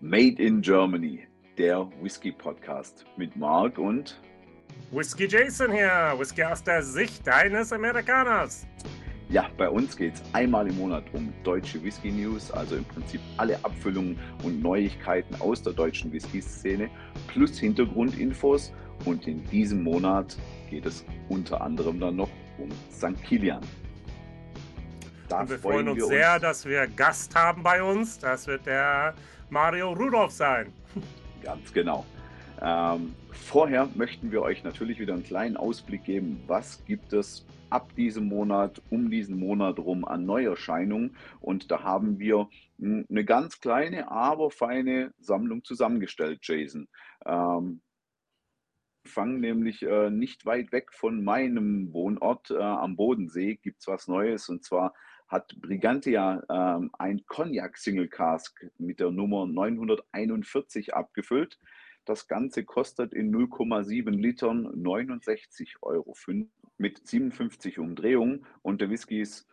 Made in Germany, der Whisky Podcast mit Marc und Whisky Jason hier, Whisky aus der Sicht eines Amerikaners. Ja, bei uns geht es einmal im Monat um deutsche Whisky News, also im Prinzip alle Abfüllungen und Neuigkeiten aus der deutschen Whisky-Szene plus Hintergrundinfos. Und in diesem Monat geht es unter anderem dann noch um St. Kilian. Da und wir freuen uns wir sehr, uns. dass wir Gast haben bei uns. Das wird der Mario Rudolph sein. Ganz genau. Ähm, vorher möchten wir euch natürlich wieder einen kleinen Ausblick geben, was gibt es ab diesem Monat, um diesen Monat rum an Neuerscheinungen. Und da haben wir hm, eine ganz kleine, aber feine Sammlung zusammengestellt, Jason. Ähm, fangen nämlich äh, nicht weit weg von meinem Wohnort äh, am Bodensee, gibt es was Neues und zwar hat Brigantia ähm, ein Cognac Single Cask mit der Nummer 941 abgefüllt. Das Ganze kostet in 0,7 Litern 69,05 Euro mit 57 Umdrehungen und der Whisky ist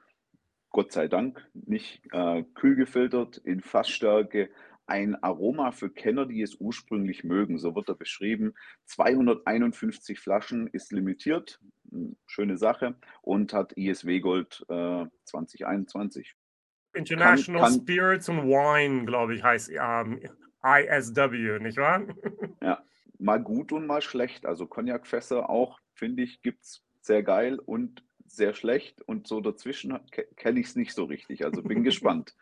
Gott sei Dank nicht äh, kühl gefiltert in Fassstärke. Ein Aroma für Kenner, die es ursprünglich mögen. So wird er beschrieben. 251 Flaschen ist limitiert schöne Sache und hat ISW Gold äh, 2021. International kann, kann, Spirits and Wine, glaube ich, heißt ähm, ISW, nicht wahr? ja, mal gut und mal schlecht. Also Cognac-Fässer auch, finde ich, gibt es sehr geil und sehr schlecht und so dazwischen kenne ich es nicht so richtig. Also bin gespannt.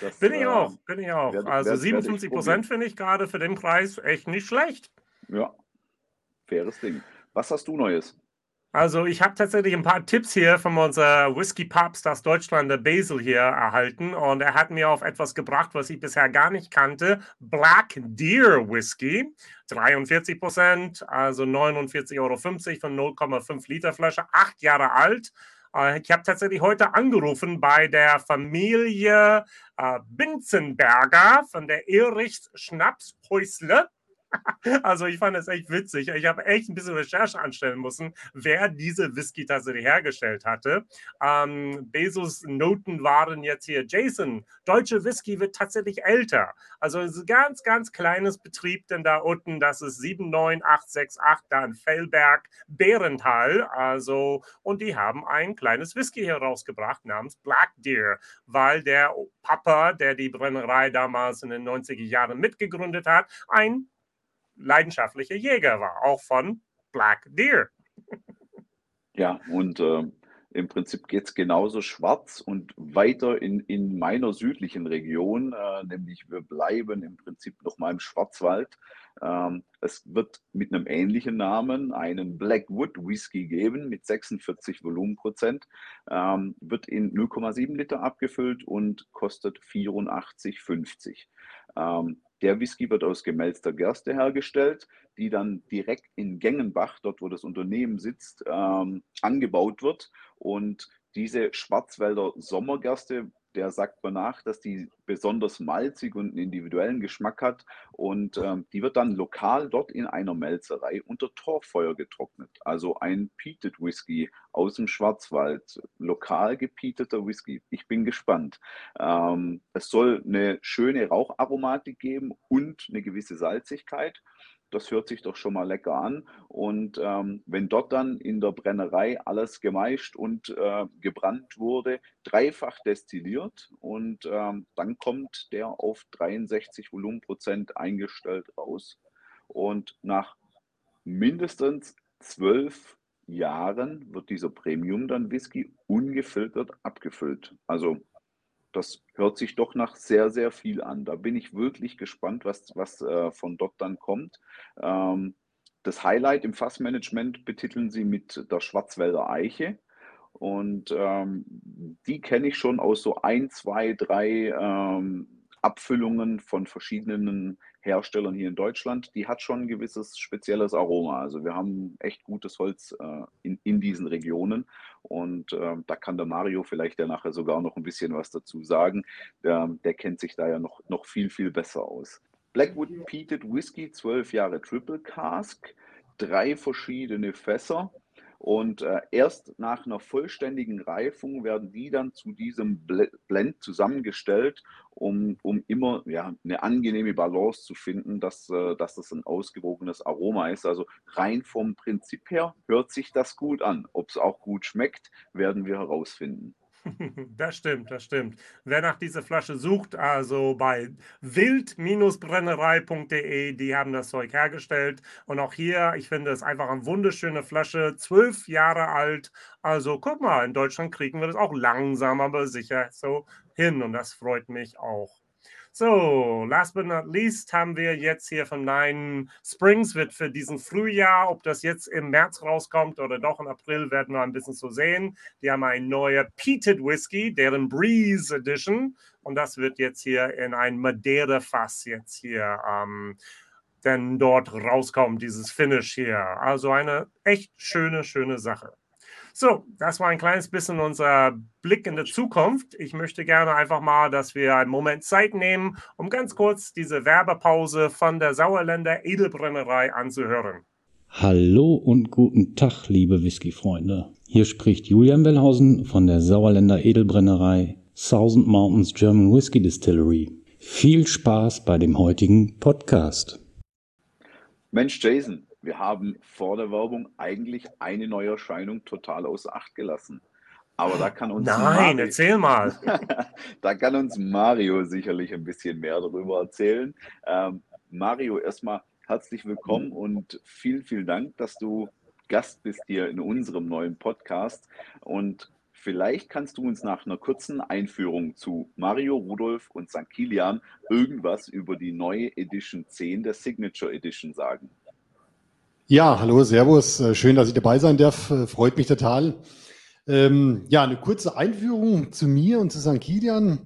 Das, bin ich auch, bin ich auch. Werde, also 57 Prozent finde ich gerade für den Preis echt nicht schlecht. Ja, faires Ding. Was hast du Neues? Also ich habe tatsächlich ein paar Tipps hier von unser Whisky Papst aus Deutschland, der Basil hier, erhalten. Und er hat mir auf etwas gebracht, was ich bisher gar nicht kannte. Black Deer Whisky. 43 Prozent, also 49,50 Euro von 0,5 Liter Flasche, acht Jahre alt. Äh, ich habe tatsächlich heute angerufen bei der Familie äh, Binzenberger von der Erichs Schnapshäusle. Also ich fand es echt witzig. Ich habe echt ein bisschen Recherche anstellen müssen, wer diese Whisky tatsächlich hergestellt hatte. Ähm, Bezos Noten waren jetzt hier, Jason, deutsche Whisky wird tatsächlich älter. Also es ist ein ganz, ganz kleines Betrieb, denn da unten, das ist 79868, da in Fellberg, Bärental. Also, und die haben ein kleines Whisky herausgebracht namens Black Deer, weil der Papa, der die Brennerei damals in den 90er Jahren mitgegründet hat, ein leidenschaftlicher Jäger war, auch von Black Deer. Ja, und äh, im Prinzip geht es genauso schwarz und weiter in, in meiner südlichen Region, äh, nämlich wir bleiben im Prinzip nochmal im Schwarzwald. Ähm, es wird mit einem ähnlichen Namen einen Blackwood Whisky geben mit 46 Volumenprozent, ähm, wird in 0,7 Liter abgefüllt und kostet 84,50. Ähm, der Whisky wird aus gemälzter Gerste hergestellt, die dann direkt in Gengenbach, dort wo das Unternehmen sitzt, ähm, angebaut wird. Und diese Schwarzwälder Sommergerste der sagt man nach, dass die besonders malzig und einen individuellen Geschmack hat. Und ähm, die wird dann lokal dort in einer Melzerei unter Torfeuer getrocknet. Also ein Peated Whisky aus dem Schwarzwald, lokal gepieteter Whisky. Ich bin gespannt. Ähm, es soll eine schöne Raucharomatik geben und eine gewisse Salzigkeit das hört sich doch schon mal lecker an. Und ähm, wenn dort dann in der Brennerei alles gemeischt und äh, gebrannt wurde, dreifach destilliert und ähm, dann kommt der auf 63 Volumenprozent eingestellt raus. Und nach mindestens zwölf Jahren wird dieser Premium dann Whisky ungefiltert abgefüllt. Also das hört sich doch nach sehr, sehr viel an. Da bin ich wirklich gespannt, was, was äh, von dort dann kommt. Ähm, das Highlight im Fassmanagement betiteln sie mit der Schwarzwälder Eiche. Und ähm, die kenne ich schon aus so ein, zwei, drei ähm, Abfüllungen von verschiedenen Herstellern hier in Deutschland, die hat schon ein gewisses spezielles Aroma. Also wir haben echt gutes Holz äh, in, in diesen Regionen und äh, da kann der Mario vielleicht ja nachher sogar noch ein bisschen was dazu sagen. Der, der kennt sich da ja noch, noch viel, viel besser aus. Blackwood Peated Whisky, 12 Jahre Triple Cask, drei verschiedene Fässer Und äh, erst nach einer vollständigen Reifung werden die dann zu diesem Blend zusammengestellt, um, um immer ja, eine angenehme Balance zu finden, dass, äh, dass das ein ausgewogenes Aroma ist. Also rein vom Prinzip her hört sich das gut an. Ob es auch gut schmeckt, werden wir herausfinden. Das stimmt, das stimmt. Wer nach dieser Flasche sucht, also bei wild-brennerei.de, die haben das Zeug hergestellt. Und auch hier, ich finde es einfach eine wunderschöne Flasche, zwölf Jahre alt. Also guck mal, in Deutschland kriegen wir das auch langsam, aber sicher so hin. Und das freut mich auch. So, last but not least haben wir jetzt hier von Nine Springs, wird für diesen Frühjahr, ob das jetzt im März rauskommt oder doch im April, werden wir ein bisschen so sehen. Die haben ein neuer Peated Whisky, deren Breeze Edition. Und das wird jetzt hier in ein Madeira-Fass jetzt hier ähm, denn dort rauskommt, dieses Finish hier. Also eine echt schöne, schöne Sache. So, das war ein kleines bisschen unser Blick in die Zukunft. Ich möchte gerne einfach mal, dass wir einen Moment Zeit nehmen, um ganz kurz diese Werbepause von der Sauerländer Edelbrennerei anzuhören. Hallo und guten Tag, liebe Whisky-Freunde. Hier spricht Julian Wellhausen von der Sauerländer Edelbrennerei Thousand Mountains German Whisky Distillery. Viel Spaß bei dem heutigen Podcast. Mensch, Jason, wir haben vor der Werbung eigentlich eine neue Erscheinung total außer Acht gelassen. Aber da kann uns. Nein, Mario, erzähl mal. da kann uns Mario sicherlich ein bisschen mehr darüber erzählen. Ähm, Mario, erstmal herzlich willkommen und vielen, vielen Dank, dass du Gast bist hier in unserem neuen Podcast. Und vielleicht kannst du uns nach einer kurzen Einführung zu Mario, Rudolf und St. Kilian irgendwas über die neue Edition 10 der Signature Edition sagen. Ja, hallo, Servus. Äh, schön, dass ich dabei sein darf. Äh, freut mich total. Ähm, ja, eine kurze Einführung zu mir und zu St. Kilian.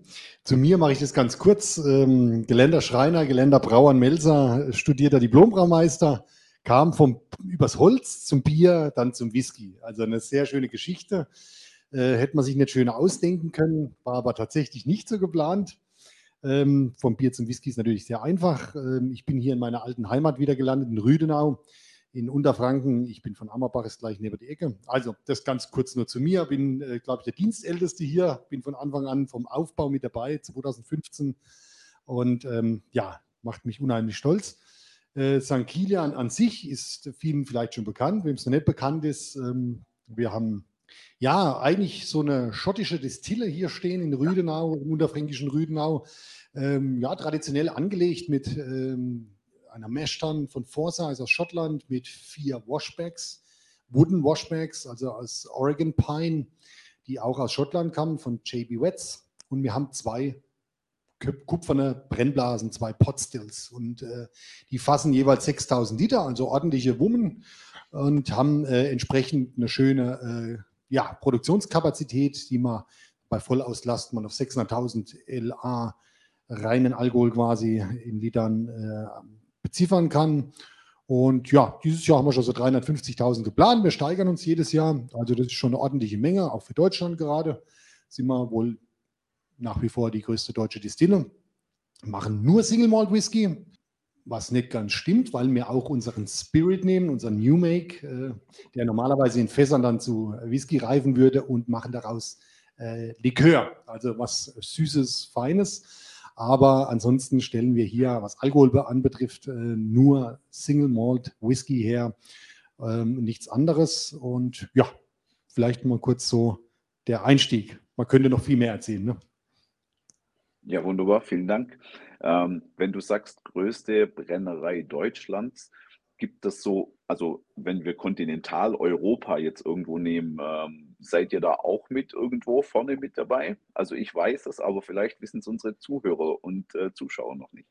Zu mir mache ich das ganz kurz. Ähm, Geländer Schreiner, Geländer Brauer Melzer, studierter Diplombraumeister, kam vom, übers Holz zum Bier, dann zum Whisky. Also eine sehr schöne Geschichte. Äh, hätte man sich nicht schöner ausdenken können, war aber tatsächlich nicht so geplant. Ähm, vom Bier zum Whisky ist natürlich sehr einfach. Ähm, ich bin hier in meiner alten Heimat wieder gelandet, in Rüdenau in Unterfranken. Ich bin von Ammerbach, ist gleich neben die Ecke. Also das ganz kurz nur zu mir. Bin, äh, glaube ich, der Dienstälteste hier. Bin von Anfang an vom Aufbau mit dabei, 2015. Und ähm, ja, macht mich unheimlich stolz. Äh, St. Kilian an sich ist vielen vielleicht schon bekannt. Wem es noch nicht bekannt ist, ähm, wir haben ja eigentlich so eine schottische Distille hier stehen in Rüdenau, im unterfränkischen Rüdenau. Ähm, ja, traditionell angelegt mit ähm, einer Meshtan von also aus Schottland, mit vier Washbacks, Wooden Washbacks, also aus Oregon Pine, die auch aus Schottland kamen, von JB Wetz. Und wir haben zwei kupferne Brennblasen, zwei Potstills. Und äh, die fassen jeweils 6000 Liter, also ordentliche Wummen und haben äh, entsprechend eine schöne äh, ja, Produktionskapazität, die man bei Vollauslastung man auf 600.000 LA reinen Alkohol quasi in Litern äh, beziffern kann. Und ja, dieses Jahr haben wir schon so 350.000 geplant. Wir steigern uns jedes Jahr. Also das ist schon eine ordentliche Menge, auch für Deutschland gerade. Sind wir wohl nach wie vor die größte deutsche Distille. Machen nur Single Malt Whisky, was nicht ganz stimmt, weil wir auch unseren Spirit nehmen, unseren New Make, äh, der normalerweise in Fässern dann zu Whisky reifen würde und machen daraus äh, Likör, also was Süßes, Feines. Aber ansonsten stellen wir hier, was Alkohol anbetrifft, äh, nur Single Malt Whisky her, ähm, nichts anderes. Und ja, vielleicht mal kurz so der Einstieg. Man könnte noch viel mehr erzählen. Ne? Ja, wunderbar, vielen Dank. Ähm, wenn du sagst, größte Brennerei Deutschlands, gibt es so, also wenn wir Kontinentaleuropa jetzt irgendwo nehmen, ähm, seid ihr da auch mit irgendwo vorne mit dabei? Also ich weiß es, aber vielleicht wissen es unsere Zuhörer und äh, Zuschauer noch nicht.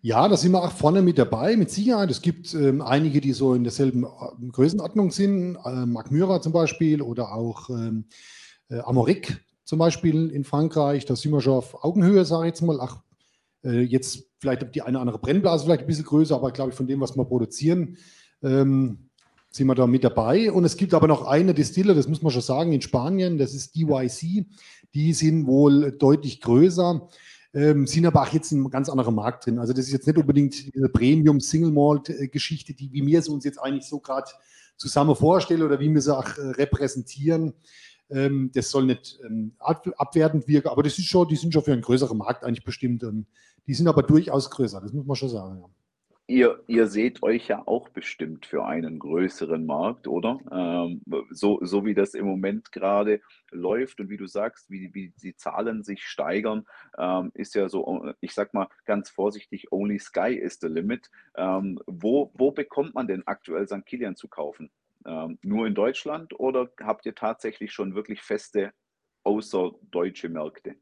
Ja, da sind wir auch vorne mit dabei, mit Sicherheit. Es gibt ähm, einige, die so in derselben äh, Größenordnung sind. Äh, Marc Myra zum Beispiel oder auch ähm, äh, Amoric zum Beispiel in Frankreich. Da sind wir schon auf Augenhöhe, sage ich jetzt mal. Ach, äh, jetzt vielleicht die eine oder andere Brennblase vielleicht ein bisschen größer, aber glaube ich, von dem, was wir produzieren, ähm, sind wir da mit dabei. Und es gibt aber noch eine Distille, das muss man schon sagen, in Spanien, das ist DYC. Die sind wohl deutlich größer, ähm, sind aber auch jetzt in einem ganz anderen Markt drin. Also das ist jetzt nicht unbedingt diese Premium-Single-Malt-Geschichte, die wie wir es uns jetzt eigentlich so gerade zusammen vorstellen oder wie wir sie auch äh, repräsentieren. Ähm, das soll nicht ähm, abwertend wirken, aber das ist schon, die sind schon für einen größeren Markt eigentlich bestimmt. Und die sind aber durchaus größer, das muss man schon sagen. Ja. Ihr, ihr seht euch ja auch bestimmt für einen größeren Markt, oder? Ähm, so, so wie das im Moment gerade läuft und wie du sagst, wie, wie die Zahlen sich steigern, ähm, ist ja so, ich sag mal ganz vorsichtig, only sky is the limit. Ähm, wo, wo bekommt man denn aktuell St. Kilian zu kaufen? Ähm, nur in Deutschland oder habt ihr tatsächlich schon wirklich feste außerdeutsche Märkte?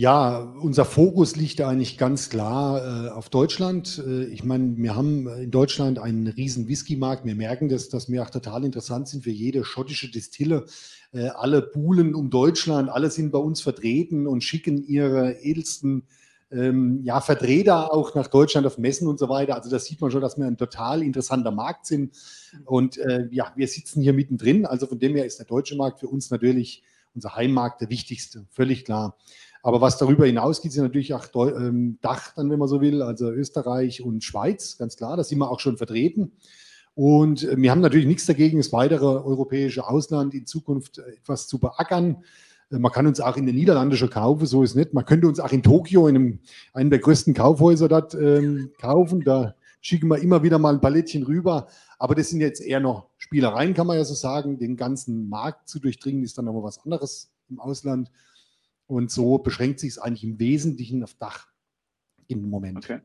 Ja, unser Fokus liegt eigentlich ganz klar äh, auf Deutschland. Äh, ich meine, wir haben in Deutschland einen riesen Whisky-Markt. Wir merken das, dass wir auch total interessant sind für jede schottische Distille. Äh, alle buhlen um Deutschland, alle sind bei uns vertreten und schicken ihre edelsten ähm, ja, Vertreter auch nach Deutschland auf Messen und so weiter. Also da sieht man schon, dass wir ein total interessanter Markt sind. Und äh, ja, wir sitzen hier mittendrin. Also von dem her ist der deutsche Markt für uns natürlich unser Heimmarkt der wichtigste, völlig klar. Aber was darüber hinausgeht, sind natürlich auch ähm, Dach, dann, wenn man so will, also Österreich und Schweiz, ganz klar, da sind wir auch schon vertreten. Und äh, wir haben natürlich nichts dagegen, das weitere europäische Ausland in Zukunft äh, etwas zu beackern. Äh, man kann uns auch in den Niederlanden schon kaufen, so ist es nicht. Man könnte uns auch in Tokio, in einem, einem der größten Kaufhäuser dort ähm, kaufen. Da schicken wir immer wieder mal ein Palettchen rüber. Aber das sind jetzt eher noch Spielereien, kann man ja so sagen. Den ganzen Markt zu durchdringen ist dann nochmal was anderes im Ausland. Und so beschränkt sich es eigentlich im Wesentlichen auf Dach im Moment. Okay.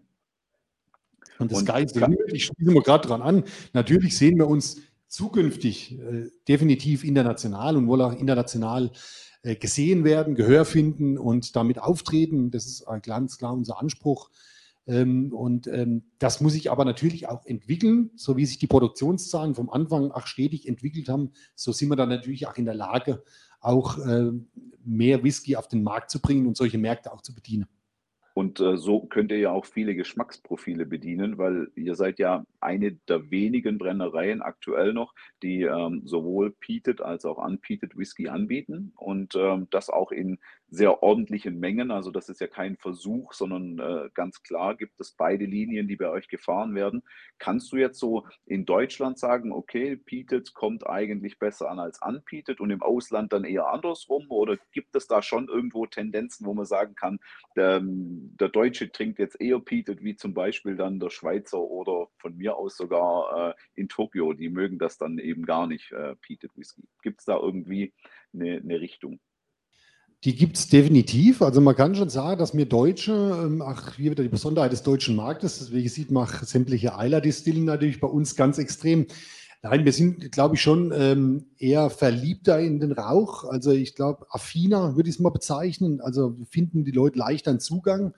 Und das Geist, ich schließe mal gerade dran an, natürlich sehen wir uns zukünftig äh, definitiv international und wohl auch international äh, gesehen werden, Gehör finden und damit auftreten. Das ist äh, ganz klar unser Anspruch. Ähm, und ähm, das muss sich aber natürlich auch entwickeln, so wie sich die Produktionszahlen vom Anfang auch stetig entwickelt haben. So sind wir dann natürlich auch in der Lage, auch äh, mehr Whisky auf den Markt zu bringen und solche Märkte auch zu bedienen. Und äh, so könnt ihr ja auch viele Geschmacksprofile bedienen, weil ihr seid ja eine der wenigen Brennereien aktuell noch, die ähm, sowohl Peated als auch Unpeated Whisky anbieten und ähm, das auch in sehr ordentlichen Mengen. Also das ist ja kein Versuch, sondern äh, ganz klar gibt es beide Linien, die bei euch gefahren werden. Kannst du jetzt so in Deutschland sagen, okay, Peated kommt eigentlich besser an als Unpeated und im Ausland dann eher andersrum? Oder gibt es da schon irgendwo Tendenzen, wo man sagen kann, der, der Deutsche trinkt jetzt eher Peated, wie zum Beispiel dann der Schweizer oder von mir aus sogar äh, in Tokio, die mögen das dann eben gar nicht, äh, Peated Whisky. Gibt es da irgendwie eine, eine Richtung? Die gibt es definitiv. Also man kann schon sagen, dass wir Deutsche, ähm, ach, hier wieder die Besonderheit des deutschen Marktes, deswegen sieht man sämtliche Eiler-Distillen natürlich bei uns ganz extrem. Nein, wir sind, glaube ich, schon ähm, eher verliebter in den Rauch. Also ich glaube, affiner würde ich es mal bezeichnen. Also finden die Leute leichter einen Zugang.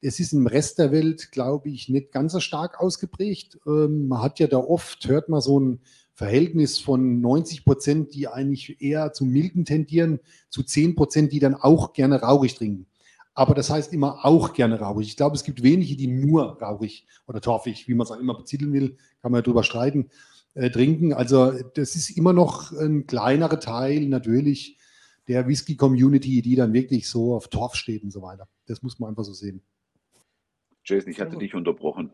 Es ist im Rest der Welt, glaube ich, nicht ganz so stark ausgeprägt. Ähm, man hat ja da oft, hört man so ein Verhältnis von 90 Prozent, die eigentlich eher zu milden tendieren, zu 10 Prozent, die dann auch gerne rauchig trinken. Aber das heißt immer auch gerne rauchig. Ich glaube, es gibt wenige, die nur rauchig oder torfig, wie man es auch immer betiteln will, kann man ja drüber streiten, äh, trinken. Also das ist immer noch ein kleinerer Teil natürlich der Whisky-Community, die dann wirklich so auf Torf steht und so weiter. Das muss man einfach so sehen. Jason, ich hatte dich unterbrochen.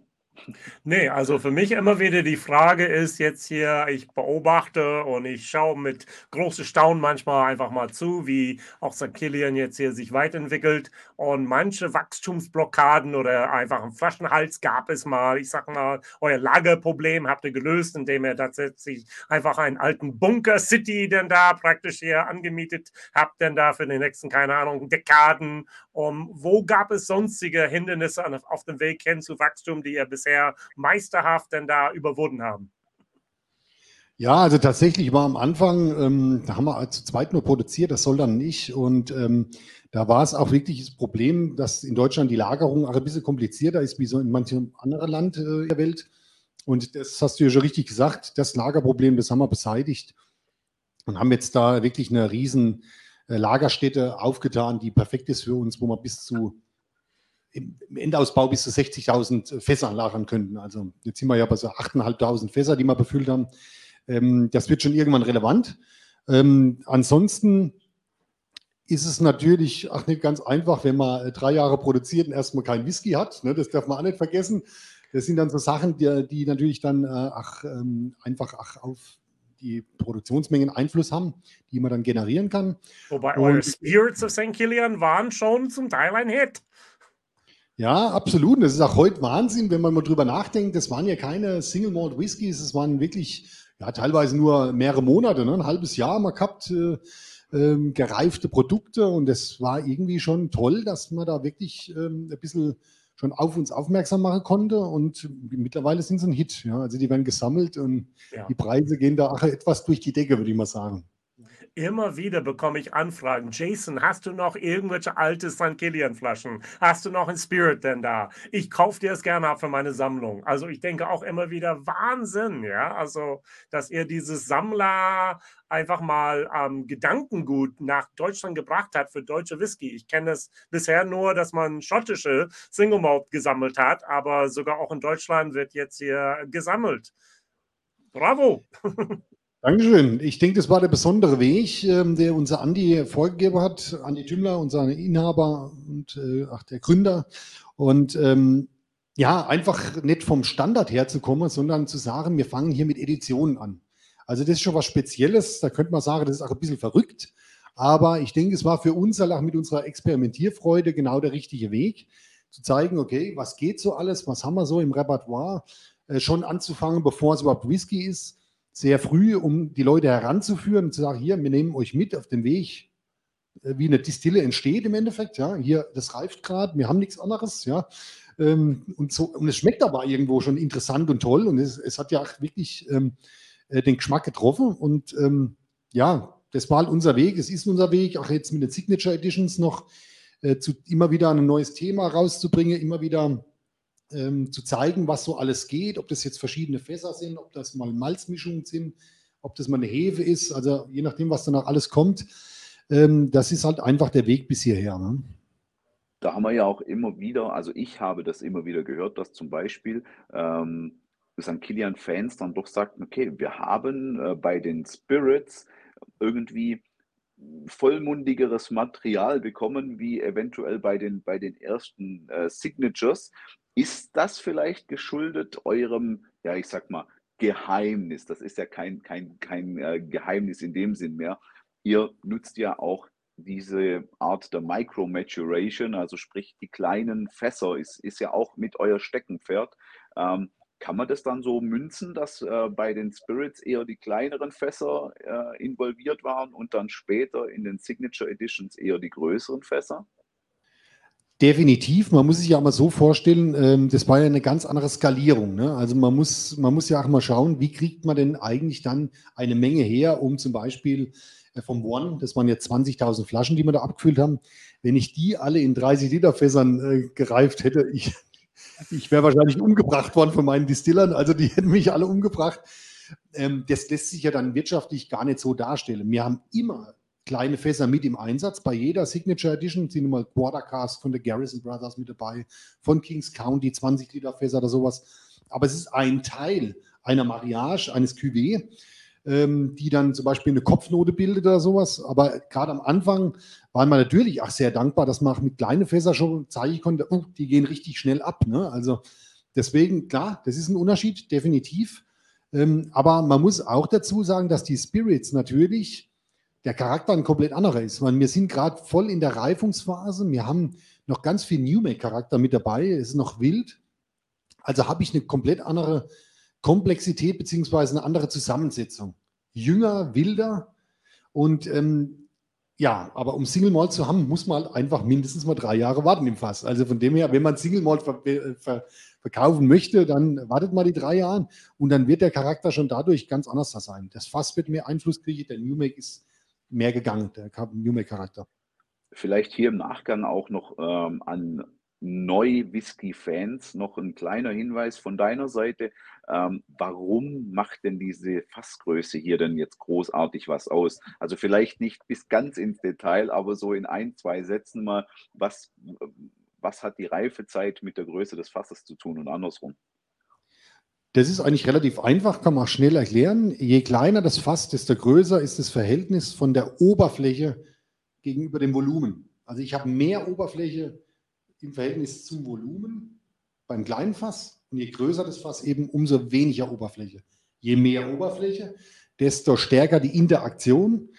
Nee, also für mich immer wieder die Frage ist jetzt hier, ich beobachte und ich schaue mit großem Staunen manchmal einfach mal zu, wie auch St. Kilian jetzt hier sich weiterentwickelt und manche Wachstumsblockaden oder einfach einen Flaschenhals gab es mal. Ich sag mal, euer Lagerproblem habt ihr gelöst, indem ihr tatsächlich einfach einen alten Bunker City denn da praktisch hier angemietet habt, denn da für die nächsten, keine Ahnung, Dekaden. Um, wo gab es sonstige Hindernisse auf dem Weg hin zu Wachstum, die ihr bis bisher meisterhaft denn da überwunden haben? Ja, also tatsächlich war am Anfang, ähm, da haben wir zu zweit nur produziert, das soll dann nicht. Und ähm, da war es auch wirklich das Problem, dass in Deutschland die Lagerung auch ein bisschen komplizierter ist, wie so in manchem anderen Land äh, der Welt. Und das hast du ja schon richtig gesagt, das Lagerproblem, das haben wir beseitigt und haben jetzt da wirklich eine riesen äh, Lagerstätte aufgetan, die perfekt ist für uns, wo man bis zu im Endausbau bis zu 60.000 Fässer lagern könnten. Also jetzt sind wir ja bei so 8.500 Fässer, die wir befüllt haben. Ähm, das wird schon irgendwann relevant. Ähm, ansonsten ist es natürlich auch nicht ganz einfach, wenn man drei Jahre produziert und erstmal keinen Whisky hat. Ne? Das darf man auch nicht vergessen. Das sind dann so Sachen, die, die natürlich dann äh, ach, ähm, einfach ach, auf die Produktionsmengen Einfluss haben, die man dann generieren kann. Wobei Und, eure Spirits of St. Killian waren schon zum Teil ein Hit. Ja, absolut. Und das ist auch heute Wahnsinn, wenn man mal drüber nachdenkt. Das waren ja keine Single Malt Whiskys, es waren wirklich ja, teilweise nur mehrere Monate, ne? ein halbes Jahr mal gehabt, äh, äh, gereifte Produkte. Und das war irgendwie schon toll, dass man da wirklich äh, ein bisschen schon auf uns aufmerksam machen konnte. Und mittlerweile sind sie ein Hit. Ja? Also die werden gesammelt und ja. die Preise gehen da auch etwas durch die Decke, würde ich mal sagen. Immer wieder bekomme ich Anfragen. Jason, hast du noch irgendwelche alte St. Kilian Flaschen? Hast du noch ein Spirit denn da? Ich kaufe dir es gerne ab für meine Sammlung. Also ich denke auch immer wieder Wahnsinn, ja. Also, dass ihr dieses Sammler einfach mal ähm, Gedankengut nach Deutschland gebracht hat für deutsche Whisky. Ich kenne es bisher nur, dass man schottische Single Malt gesammelt hat, aber sogar auch in Deutschland wird jetzt hier gesammelt. Bravo! Dankeschön. Ich denke, das war der besondere Weg, ähm, der unser Andi vorgegeben hat. Andi Tümmler, unser Inhaber und äh, ach, der Gründer. Und ähm, ja, einfach nicht vom Standard herzukommen, sondern zu sagen, wir fangen hier mit Editionen an. Also das ist schon was Spezielles. Da könnte man sagen, das ist auch ein bisschen verrückt. Aber ich denke, es war für uns auch mit unserer Experimentierfreude genau der richtige Weg, zu zeigen, okay, was geht so alles, was haben wir so im Repertoire, äh, schon anzufangen, bevor es überhaupt Whisky ist sehr früh, um die Leute heranzuführen und zu sagen, hier, wir nehmen euch mit auf den Weg, äh, wie eine Distille entsteht im Endeffekt. Ja, hier, das reift gerade, wir haben nichts anderes. Ja, ähm, und, so, und es schmeckt aber irgendwo schon interessant und toll und es, es hat ja auch wirklich ähm, äh, den Geschmack getroffen und ähm, ja, das war halt unser Weg, es ist unser Weg, auch jetzt mit den Signature Editions noch äh, zu, immer wieder ein neues Thema rauszubringen, immer wieder ähm, zu zeigen, was so alles geht, ob das jetzt verschiedene Fässer sind, ob das mal Malzmischungen sind, ob das mal eine Hefe ist, also je nachdem, was danach alles kommt. Ähm, das ist halt einfach der Weg bis hierher. Ne? Da haben wir ja auch immer wieder, also ich habe das immer wieder gehört, dass zum Beispiel ähm, St. Kilian-Fans dann doch sagten, okay, wir haben äh, bei den Spirits irgendwie vollmundigeres Material bekommen, wie eventuell bei den, bei den ersten äh, Signatures. Ist das vielleicht geschuldet eurem, ja, ich sag mal, Geheimnis? Das ist ja kein, kein, kein äh, Geheimnis in dem Sinn mehr. Ihr nutzt ja auch diese Art der Micro-Maturation, also sprich die kleinen Fässer, ist, ist ja auch mit euer Steckenpferd. Ähm, kann man das dann so münzen, dass äh, bei den Spirits eher die kleineren Fässer äh, involviert waren und dann später in den Signature Editions eher die größeren Fässer? Definitiv, man muss sich ja mal so vorstellen, ähm, das war ja eine ganz andere Skalierung. Ne? Also man muss, man muss ja auch mal schauen, wie kriegt man denn eigentlich dann eine Menge her, um zum Beispiel äh, vom One, das waren jetzt 20.000 Flaschen, die wir da abgefüllt haben, wenn ich die alle in 30 Liter Fässern äh, gereift hätte, ich, ich wäre wahrscheinlich umgebracht worden von meinen Distillern, also die hätten mich alle umgebracht. Ähm, das lässt sich ja dann wirtschaftlich gar nicht so darstellen. Wir haben immer kleine Fässer mit im Einsatz. Bei jeder Signature Edition sind immer Quartercast von der Garrison Brothers mit dabei, von Kings County 20 Liter Fässer oder sowas. Aber es ist ein Teil einer Mariage, eines Cuvée, ähm, die dann zum Beispiel eine Kopfnote bildet oder sowas. Aber gerade am Anfang waren wir natürlich auch sehr dankbar, dass man mit kleinen Fässer schon zeigen konnte, oh, die gehen richtig schnell ab. Ne? Also deswegen, klar, das ist ein Unterschied, definitiv. Ähm, aber man muss auch dazu sagen, dass die Spirits natürlich der Charakter ein komplett anderer ist. Meine, wir sind gerade voll in der Reifungsphase. Wir haben noch ganz viel New Make-Charakter mit dabei. Es ist noch wild. Also habe ich eine komplett andere Komplexität beziehungsweise eine andere Zusammensetzung. Jünger, wilder und ähm, ja, aber um Single Malt zu haben, muss man halt einfach mindestens mal drei Jahre warten im Fass. Also von dem her, wenn man Single Malt ver ver verkaufen möchte, dann wartet mal die drei Jahre und dann wird der Charakter schon dadurch ganz anders sein. Das Fass wird mehr Einfluss kriegen, der New Make ist mehr gegangen, der Newmake-Charakter. Vielleicht hier im Nachgang auch noch ähm, an Neu-Whisky-Fans noch ein kleiner Hinweis von deiner Seite. Ähm, warum macht denn diese Fassgröße hier denn jetzt großartig was aus? Also vielleicht nicht bis ganz ins Detail, aber so in ein, zwei Sätzen mal, was, was hat die Reifezeit mit der Größe des Fasses zu tun und andersrum? Das ist eigentlich relativ einfach, kann man schnell erklären. Je kleiner das Fass, desto größer ist das Verhältnis von der Oberfläche gegenüber dem Volumen. Also ich habe mehr Oberfläche im Verhältnis zum Volumen beim kleinen Fass. Und je größer das Fass eben, umso weniger Oberfläche. Je mehr Oberfläche, desto stärker die Interaktion,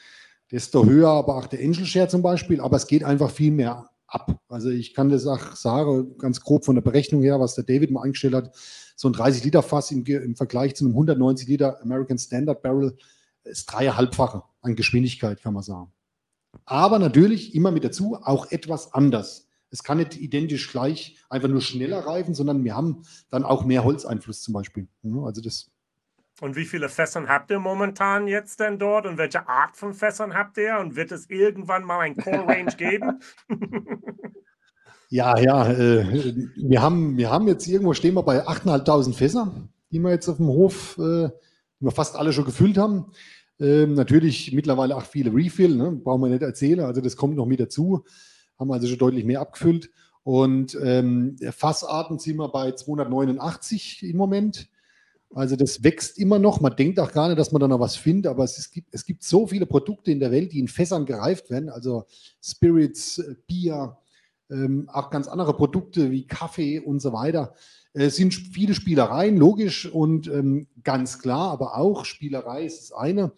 desto höher aber auch der Angel Share zum Beispiel. Aber es geht einfach viel mehr ab. Also ich kann das auch sagen, ganz grob von der Berechnung her, was der David mal eingestellt hat, so ein 30 Liter Fass im, im Vergleich zu einem 190 Liter American Standard Barrel ist dreieinhalbfache an Geschwindigkeit, kann man sagen. Aber natürlich immer mit dazu auch etwas anders. Es kann nicht identisch gleich einfach nur schneller reifen, sondern wir haben dann auch mehr Holzeinfluss zum Beispiel. Also das. Und wie viele Fässern habt ihr momentan jetzt denn dort und welche Art von Fässern habt ihr? Und wird es irgendwann mal ein Core Range geben? ja, ja, äh, wir, haben, wir haben jetzt irgendwo stehen wir bei 8.500 Fässer, die wir jetzt auf dem Hof, äh, die wir fast alle schon gefüllt haben. Ähm, natürlich mittlerweile auch viele Refill, ne? brauchen wir nicht erzählen, also das kommt noch mit dazu. Haben also schon deutlich mehr abgefüllt. Und ähm, Fassarten sind wir bei 289 im Moment. Also das wächst immer noch. Man denkt auch gar nicht, dass man da noch was findet, aber es, gibt, es gibt so viele Produkte in der Welt, die in Fässern gereift werden. Also Spirits, äh, Bier, ähm, auch ganz andere Produkte wie Kaffee und so weiter. Es sind viele Spielereien, logisch und ähm, ganz klar, aber auch Spielerei ist das eine.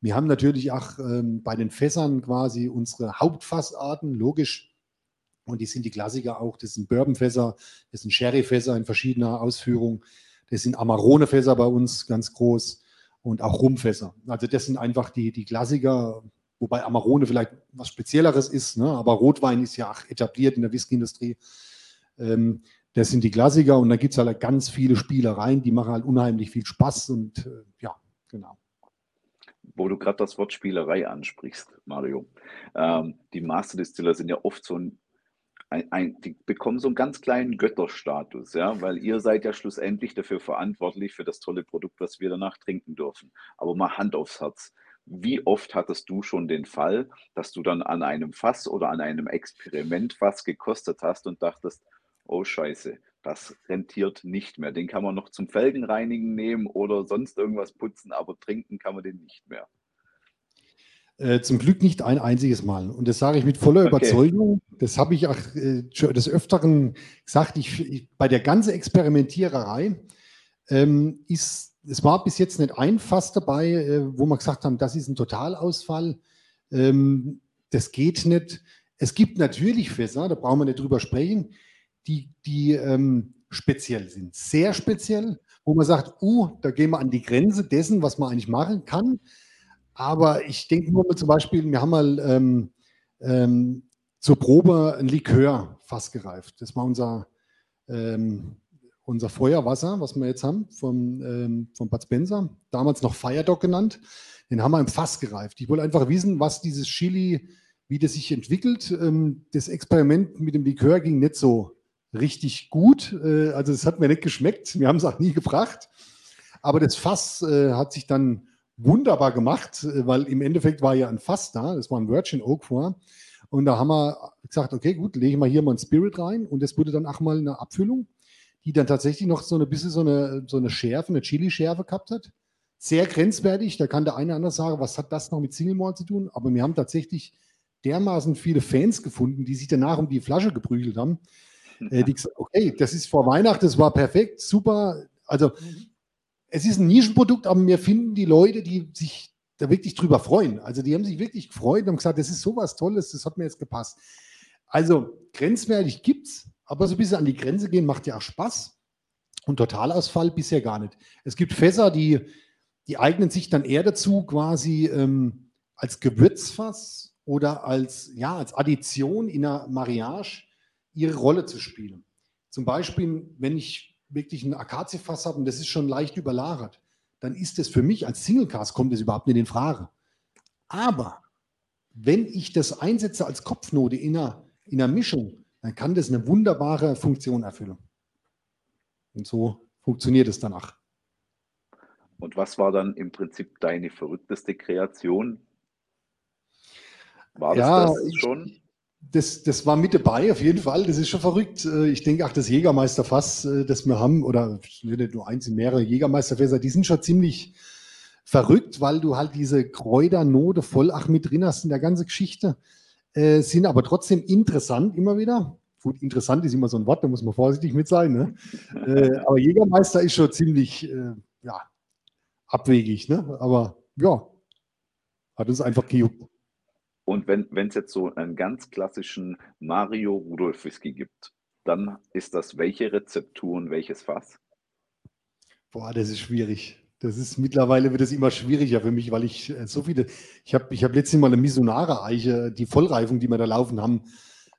Wir haben natürlich auch ähm, bei den Fässern quasi unsere Hauptfassarten, logisch. Und die sind die Klassiker auch. Das sind Bourbonfässer, das sind Sherryfässer in verschiedener Ausführung. Das sind Amarone-Fässer bei uns ganz groß und auch Rumfässer. Also das sind einfach die, die Klassiker, wobei Amarone vielleicht was Spezielleres ist, ne? aber Rotwein ist ja auch etabliert in der Whiskyindustrie. Ähm, das sind die Klassiker und da gibt es halt ganz viele Spielereien, die machen halt unheimlich viel Spaß und äh, ja, genau. Wo du gerade das Wort Spielerei ansprichst, Mario. Ähm, die Master Distiller sind ja oft so ein, ein, ein, die bekommen so einen ganz kleinen Götterstatus, ja, weil ihr seid ja schlussendlich dafür verantwortlich für das tolle Produkt, was wir danach trinken dürfen. Aber mal Hand aufs Herz. Wie oft hattest du schon den Fall, dass du dann an einem Fass oder an einem Experiment was gekostet hast und dachtest, oh Scheiße, das rentiert nicht mehr. Den kann man noch zum Felgenreinigen nehmen oder sonst irgendwas putzen, aber trinken kann man den nicht mehr. Äh, zum Glück nicht ein einziges Mal. Und das sage ich mit voller okay. Überzeugung. Das habe ich auch äh, des Öfteren gesagt. Ich, ich, bei der ganzen Experimentiererei ähm, ist, es war bis jetzt nicht ein Fass dabei, äh, wo wir gesagt haben, das ist ein Totalausfall. Ähm, das geht nicht. Es gibt natürlich Fässer, da brauchen wir nicht drüber sprechen, die, die ähm, speziell sind. Sehr speziell, wo man sagt, uh, da gehen wir an die Grenze dessen, was man eigentlich machen kann. Aber ich denke nur mal zum Beispiel, wir haben mal ähm, ähm, zur Probe ein Likör fast gereift. Das war unser, ähm, unser Feuerwasser, was wir jetzt haben, vom, ähm, vom Bud Spencer, damals noch Firedog genannt. Den haben wir im Fass gereift. Ich wollte einfach wissen, was dieses Chili, wie das sich entwickelt. Ähm, das Experiment mit dem Likör ging nicht so richtig gut. Äh, also es hat mir nicht geschmeckt. Wir haben es auch nie gebracht. Aber das Fass äh, hat sich dann wunderbar gemacht, äh, weil im Endeffekt war ja ein Fass da. Das war ein Virgin Oak vor. Und da haben wir gesagt, okay, gut, lege ich mal hier mal ein Spirit rein. Und das wurde dann auch mal eine Abfüllung, die dann tatsächlich noch so ein bisschen so eine, so eine Schärfe, eine Chili-Schärfe gehabt hat. Sehr grenzwertig. Da kann der eine oder andere sagen, was hat das noch mit Single Malt zu tun? Aber wir haben tatsächlich dermaßen viele Fans gefunden, die sich danach um die Flasche geprügelt haben, äh, die gesagt, okay, das ist vor Weihnachten, das war perfekt, super. Also es ist ein Nischenprodukt, aber wir finden die Leute, die sich da wirklich drüber freuen. Also die haben sich wirklich gefreut und gesagt, das ist sowas Tolles, das hat mir jetzt gepasst. Also grenzwertig gibt es, aber so ein bisschen an die Grenze gehen macht ja auch Spaß. Und Totalausfall bisher gar nicht. Es gibt Fässer, die, die eignen sich dann eher dazu, quasi ähm, als Gewürzfass oder als, ja, als Addition in einer Mariage ihre Rolle zu spielen. Zum Beispiel, wenn ich wirklich ein Akazienfass habe und das ist schon leicht überlagert, dann ist es für mich als Single-Cast, kommt es überhaupt nicht in Frage. Aber wenn ich das einsetze als Kopfnote in einer, in einer Mischung, dann kann das eine wunderbare Funktion erfüllen. Und so funktioniert es danach. Und was war dann im Prinzip deine verrückteste Kreation? War das ja, das schon? Das, das war mit dabei, auf jeden Fall. Das ist schon verrückt. Äh, ich denke, auch das Jägermeisterfass, äh, das wir haben, oder nicht nur eins, mehrere Jägermeisterfässer, die sind schon ziemlich verrückt, weil du halt diese Kräuternote voll ach mit drin hast in der ganzen Geschichte. Äh, sind aber trotzdem interessant immer wieder. Gut, interessant ist immer so ein Wort, da muss man vorsichtig mit sein. Ne? äh, aber Jägermeister ist schon ziemlich äh, ja, abwegig. Ne? Aber ja, hat uns einfach gejuckt. Und wenn es jetzt so einen ganz klassischen Mario Rudolf Whisky gibt, dann ist das welche Rezeptur und welches Fass? Boah, das ist schwierig. Das ist mittlerweile wird es immer schwieriger für mich, weil ich äh, so viele. Ich habe ich hab letztes Mal eine Misonare-Eiche, die Vollreifung, die wir da laufen haben,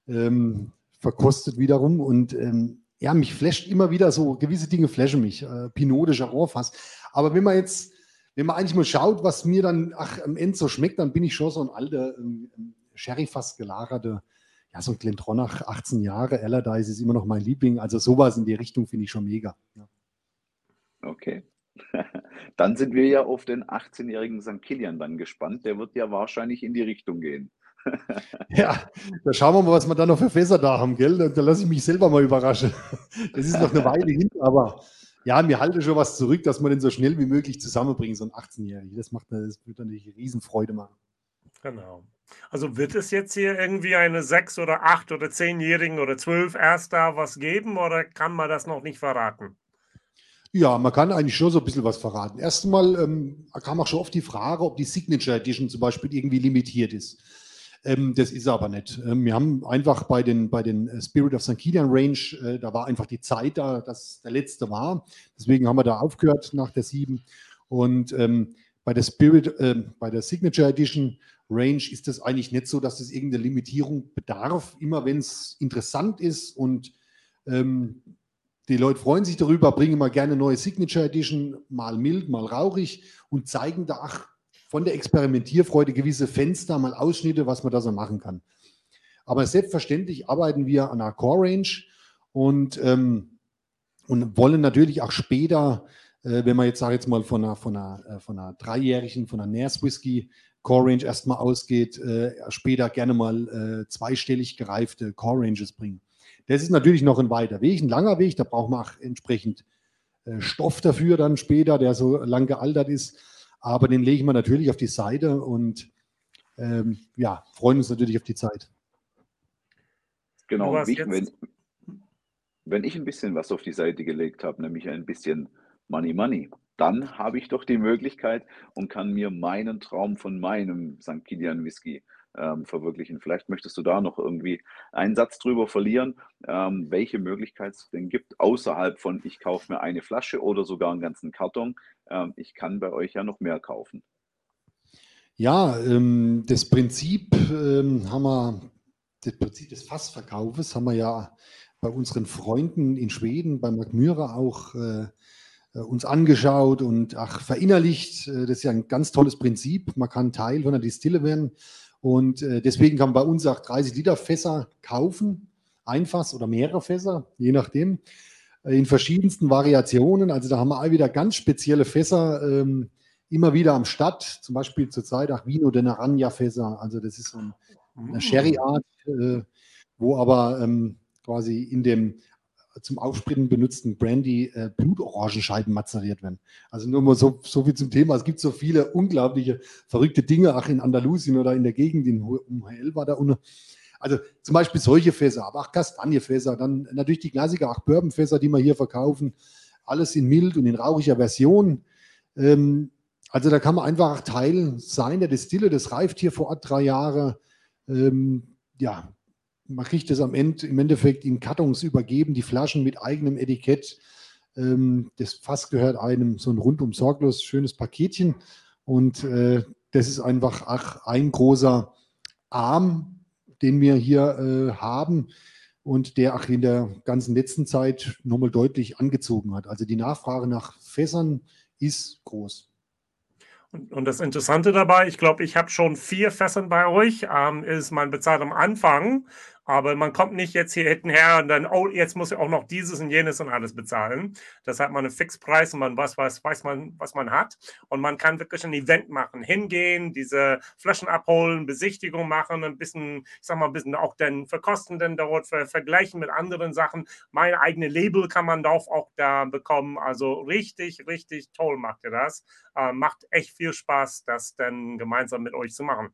ähm, verkostet wiederum. Und ähm, ja, mich flasht immer wieder so, gewisse Dinge flashen mich. Äh, Pinot de Jarron-Fass. Aber wenn man jetzt, wenn man eigentlich mal schaut, was mir dann ach, am Ende so schmeckt, dann bin ich schon so ein alter ähm, Sherry-Fass gelagerte, ja, so ein Glentronach, 18 Jahre, Allardyce ist immer noch mein Liebling. Also sowas in die Richtung finde ich schon mega. Ja. Okay. Dann sind wir ja auf den 18-jährigen St. Kilian dann gespannt. Der wird ja wahrscheinlich in die Richtung gehen. ja, da schauen wir mal, was wir da noch für Fässer da haben, gell? Da, da lasse ich mich selber mal überraschen. Das ist noch eine Weile hin, aber ja, mir halte schon was zurück, dass man den so schnell wie möglich zusammenbringen, so ein 18-Jähriger. Das macht das wird natürlich Riesenfreude machen. Genau. Also wird es jetzt hier irgendwie eine sechs oder acht oder zehnjährigen oder zwölf erst da was geben oder kann man das noch nicht verraten? Ja, man kann eigentlich schon so ein bisschen was verraten. Erstmal ähm, kam auch schon oft die Frage, ob die Signature Edition zum Beispiel irgendwie limitiert ist. Ähm, das ist aber nicht. Ähm, wir haben einfach bei den, bei den äh, Spirit of St. Kilian Range, äh, da war einfach die Zeit da, dass der letzte war. Deswegen haben wir da aufgehört nach der 7. Und ähm, bei der Spirit, äh, bei der Signature Edition Range ist das eigentlich nicht so, dass es irgendeine Limitierung bedarf. Immer wenn es interessant ist und ähm, die Leute freuen sich darüber, bringen mal gerne neue Signature Edition, mal mild, mal rauchig und zeigen da ach, von der Experimentierfreude gewisse Fenster, mal Ausschnitte, was man da so machen kann. Aber selbstverständlich arbeiten wir an einer Core Range und, ähm, und wollen natürlich auch später, äh, wenn man jetzt, sage jetzt mal, von einer, von einer, äh, von einer dreijährigen, von einer NAS Whisky Core Range erstmal ausgeht, äh, später gerne mal äh, zweistellig gereifte Core Ranges bringen. Das ist natürlich noch ein weiter Weg, ein langer Weg. Da braucht man auch entsprechend äh, Stoff dafür dann später, der so lang gealtert ist. Aber den lege ich mal natürlich auf die Seite und ähm, ja, freuen uns natürlich auf die Zeit. Genau, wenn, wenn ich ein bisschen was auf die Seite gelegt habe, nämlich ein bisschen Money Money, dann habe ich doch die Möglichkeit und kann mir meinen Traum von meinem St. Kilian Whisky ähm, verwirklichen. Vielleicht möchtest du da noch irgendwie einen Satz drüber verlieren, ähm, welche Möglichkeit es denn gibt, außerhalb von ich kaufe mir eine Flasche oder sogar einen ganzen Karton. Ähm, ich kann bei euch ja noch mehr kaufen. Ja, ähm, das Prinzip ähm, haben wir, das Prinzip des Fassverkaufes haben wir ja bei unseren Freunden in Schweden, bei Mark Myra auch äh, uns angeschaut und ach, verinnerlicht. Äh, das ist ja ein ganz tolles Prinzip. Man kann Teil von der Distille werden. Und äh, deswegen kann man bei uns auch 30 Liter Fässer kaufen, ein Fass oder mehrere Fässer, je nachdem, in verschiedensten Variationen. Also da haben wir auch wieder ganz spezielle Fässer ähm, immer wieder am Start, zum Beispiel zurzeit auch Vino de Naranja Fässer. Also das ist so ein, eine mm. Sherry-Art, äh, wo aber ähm, quasi in dem zum Aufspritzen benutzten Brandy äh, Blutorangenscheiben mazeriert werden. Also nur mal so, so viel zum Thema. Es gibt so viele unglaubliche, verrückte Dinge, auch in Andalusien oder in der Gegend, in um war da unten. Also zum Beispiel solche Fässer, aber auch Kastanjefässer, dann natürlich die Klassiker, auch Bourbonfässer, die wir hier verkaufen. Alles in mild und in rauchiger Version. Ähm, also da kann man einfach Teil sein der Destille. Das reift hier vor Ort drei Jahre. Ähm, ja, man kriegt es am Ende im Endeffekt in Kartons übergeben, die Flaschen mit eigenem Etikett. Ähm, das Fass gehört einem so ein rundum sorglos schönes Paketchen. Und äh, das ist einfach ach, ein großer Arm, den wir hier äh, haben und der auch in der ganzen letzten Zeit nochmal deutlich angezogen hat. Also die Nachfrage nach Fässern ist groß. Und, das Interessante dabei, ich glaube, ich habe schon vier Fässern bei euch, ähm, ist mein Bezahlt am Anfang. Aber man kommt nicht jetzt hier hinten her und dann, oh, jetzt muss ich auch noch dieses und jenes und alles bezahlen. Das hat man einen Fixpreis und man weiß, weiß, weiß man, was man hat. Und man kann wirklich ein Event machen, hingehen, diese Flaschen abholen, Besichtigung machen, ein bisschen, ich sag mal, ein bisschen auch den verkosten, dann dort ver vergleichen mit anderen Sachen. Mein eigenes Label kann man auch, auch da bekommen. Also richtig, richtig toll macht ihr das. Äh, macht echt viel Spaß, das dann gemeinsam mit euch zu machen.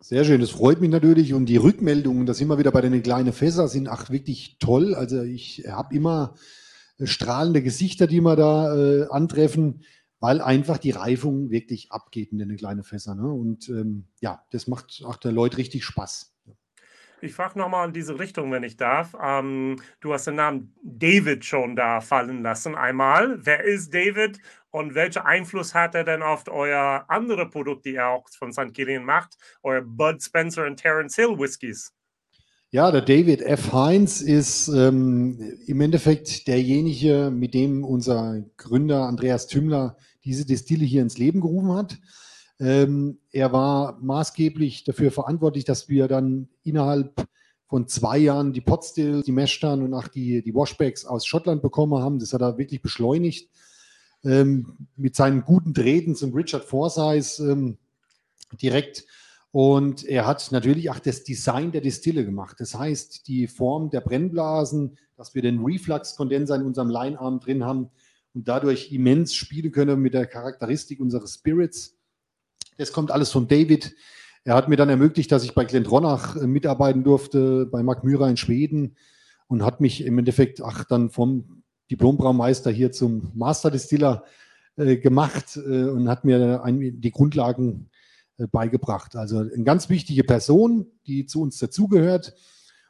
Sehr schön, das freut mich natürlich. Und die Rückmeldungen, da sind wir wieder bei den kleinen Fässer, sind auch wirklich toll. Also ich habe immer strahlende Gesichter, die wir da äh, antreffen, weil einfach die Reifung wirklich abgeht in den kleinen Fässern. Ne? Und ähm, ja, das macht auch der Leute richtig Spaß. Ich frage nochmal in diese Richtung, wenn ich darf. Ähm, du hast den Namen David schon da fallen lassen einmal. Wer ist David und welchen Einfluss hat er denn auf euer andere Produkt, die ihr auch von St. Killian macht, euer Bud Spencer und Terence Hill Whiskys? Ja, der David F. Heinz ist ähm, im Endeffekt derjenige, mit dem unser Gründer Andreas Tümmler diese Destille hier ins Leben gerufen hat. Ähm, er war maßgeblich dafür verantwortlich, dass wir dann innerhalb von zwei Jahren die Potstills, die Meshtan und auch die, die Washbacks aus Schottland bekommen haben. Das hat er wirklich beschleunigt. Ähm, mit seinen guten Treten zum Richard Forsyth ähm, direkt. Und er hat natürlich auch das Design der Distille gemacht. Das heißt, die Form der Brennblasen, dass wir den Reflux-Kondenser in unserem Linearm drin haben und dadurch immens spielen können mit der Charakteristik unseres Spirits. Das kommt alles von David. Er hat mir dann ermöglicht, dass ich bei Glendronach äh, mitarbeiten durfte, bei Mark Myra in Schweden und hat mich im Endeffekt ach, dann vom Diplombraumeister hier zum Masterdistiller äh, gemacht äh, und hat mir ein, die Grundlagen äh, beigebracht. Also eine ganz wichtige Person, die zu uns dazugehört.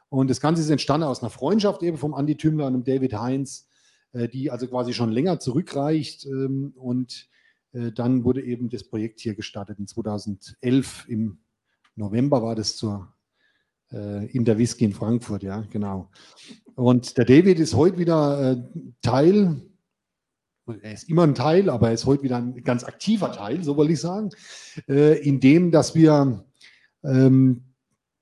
Und das Ganze ist entstanden aus einer Freundschaft eben vom Andi Tümler und dem David Heinz, äh, die also quasi schon länger zurückreicht. Ähm, und dann wurde eben das Projekt hier gestartet in 2011 im November war das zur äh, in der Whisky in Frankfurt, ja, genau. Und der David ist heute wieder äh, Teil, er ist immer ein Teil, aber er ist heute wieder ein ganz aktiver Teil, so wollte ich sagen, äh, in dem, dass wir ähm,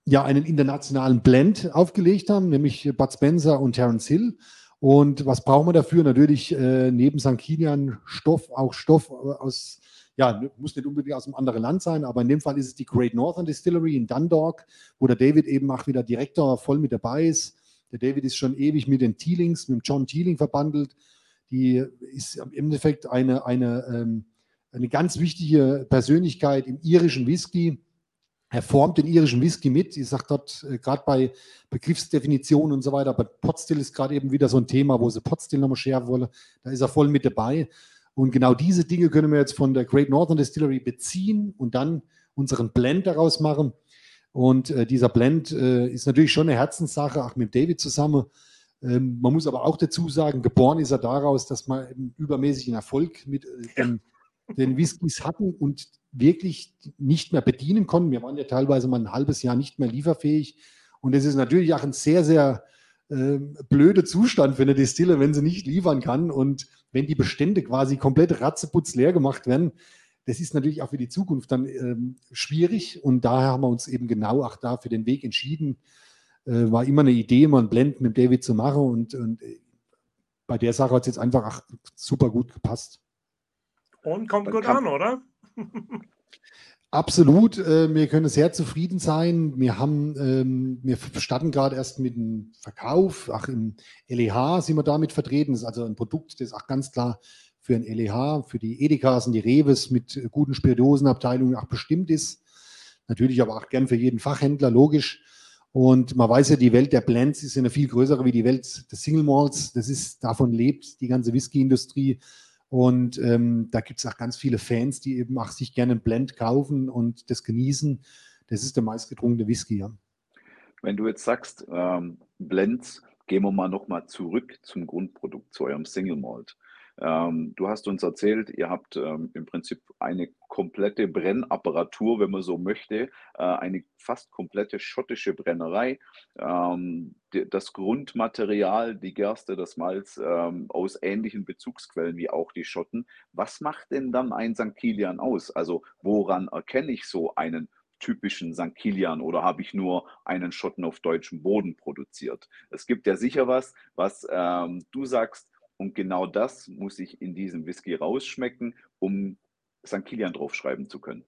ja einen internationalen Blend aufgelegt haben, nämlich Bud Spencer und Terence Hill. Und was brauchen wir dafür? Natürlich äh, neben St. Kilian Stoff, auch Stoff aus, ja, muss nicht unbedingt aus einem anderen Land sein, aber in dem Fall ist es die Great Northern Distillery in Dundalk, wo der David eben auch wieder Direktor voll mit dabei ist. Der David ist schon ewig mit den Teelings, mit dem John Teeling verbandelt. Die ist im Endeffekt eine, eine, ähm, eine ganz wichtige Persönlichkeit im irischen Whisky er formt den irischen Whisky mit. Ich sage dort äh, gerade bei Begriffsdefinitionen und so weiter, aber Potstill ist gerade eben wieder so ein Thema, wo sie Potstill nochmal schärfen wollen. Da ist er voll mit dabei. Und genau diese Dinge können wir jetzt von der Great Northern Distillery beziehen und dann unseren Blend daraus machen. Und äh, dieser Blend äh, ist natürlich schon eine Herzenssache, auch mit David zusammen. Ähm, man muss aber auch dazu sagen, geboren ist er daraus, dass man übermäßigen Erfolg mit äh, den, den Whiskys hatten und wirklich nicht mehr bedienen konnten. Wir waren ja teilweise mal ein halbes Jahr nicht mehr lieferfähig. Und es ist natürlich auch ein sehr, sehr äh, blöder Zustand für eine Distille, wenn sie nicht liefern kann und wenn die Bestände quasi komplett ratzeputz leer gemacht werden. Das ist natürlich auch für die Zukunft dann ähm, schwierig und daher haben wir uns eben genau auch da für den Weg entschieden. Äh, war immer eine Idee, mal ein Blend mit David zu machen und, und äh, bei der Sache hat es jetzt einfach ach, super gut gepasst. Und kommt gut an, oder? Absolut, äh, wir können sehr zufrieden sein. Wir haben, ähm, wir starten gerade erst mit dem Verkauf. Ach, im LEH sind wir damit vertreten. Das ist also ein Produkt, das auch ganz klar für ein LEH, für die Edekas und die Reves mit guten Spirituosenabteilungen auch bestimmt ist. Natürlich aber auch gern für jeden Fachhändler, logisch. Und man weiß ja, die Welt der Blends ist eine viel größere wie die Welt des Single Malts. Das ist, davon lebt die ganze Whisky-Industrie. Und ähm, da gibt es auch ganz viele Fans, die eben auch sich gerne einen Blend kaufen und das genießen. Das ist der meistgetrunkene Whisky, ja. Wenn du jetzt sagst, ähm, Blends, gehen wir mal nochmal zurück zum Grundprodukt, zu eurem Single Malt. Ähm, du hast uns erzählt, ihr habt ähm, im Prinzip eine komplette Brennapparatur, wenn man so möchte, äh, eine fast komplette schottische Brennerei. Ähm, die, das Grundmaterial, die Gerste, das Malz ähm, aus ähnlichen Bezugsquellen wie auch die Schotten. Was macht denn dann ein St. Kilian aus? Also woran erkenne ich so einen typischen St. Kilian oder habe ich nur einen Schotten auf deutschem Boden produziert? Es gibt ja sicher was, was ähm, du sagst, und genau das muss ich in diesem Whisky rausschmecken, um St. Kilian draufschreiben zu können.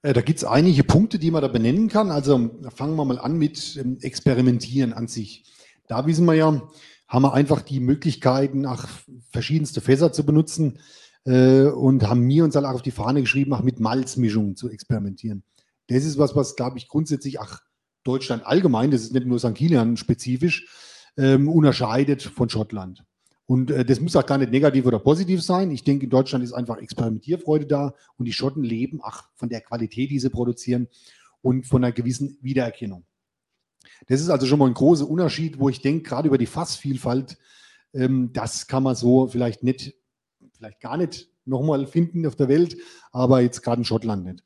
Äh, da gibt es einige Punkte, die man da benennen kann. Also fangen wir mal an mit ähm, Experimentieren an sich. Da wissen wir ja, haben wir einfach die Möglichkeiten, nach verschiedenste Fässer zu benutzen äh, und haben mir uns halt auch auf die Fahne geschrieben, auch mit Malzmischungen zu experimentieren. Das ist was, was, glaube ich, grundsätzlich, ach, Deutschland allgemein, das ist nicht nur St. Kilian spezifisch, ähm, unterscheidet von Schottland. Und äh, das muss auch gar nicht negativ oder positiv sein. Ich denke, in Deutschland ist einfach Experimentierfreude da und die Schotten leben ach, von der Qualität, die sie produzieren und von einer gewissen Wiedererkennung. Das ist also schon mal ein großer Unterschied, wo ich denke, gerade über die Fassvielfalt, ähm, das kann man so vielleicht nicht, vielleicht gar nicht nochmal finden auf der Welt, aber jetzt gerade in Schottland nicht.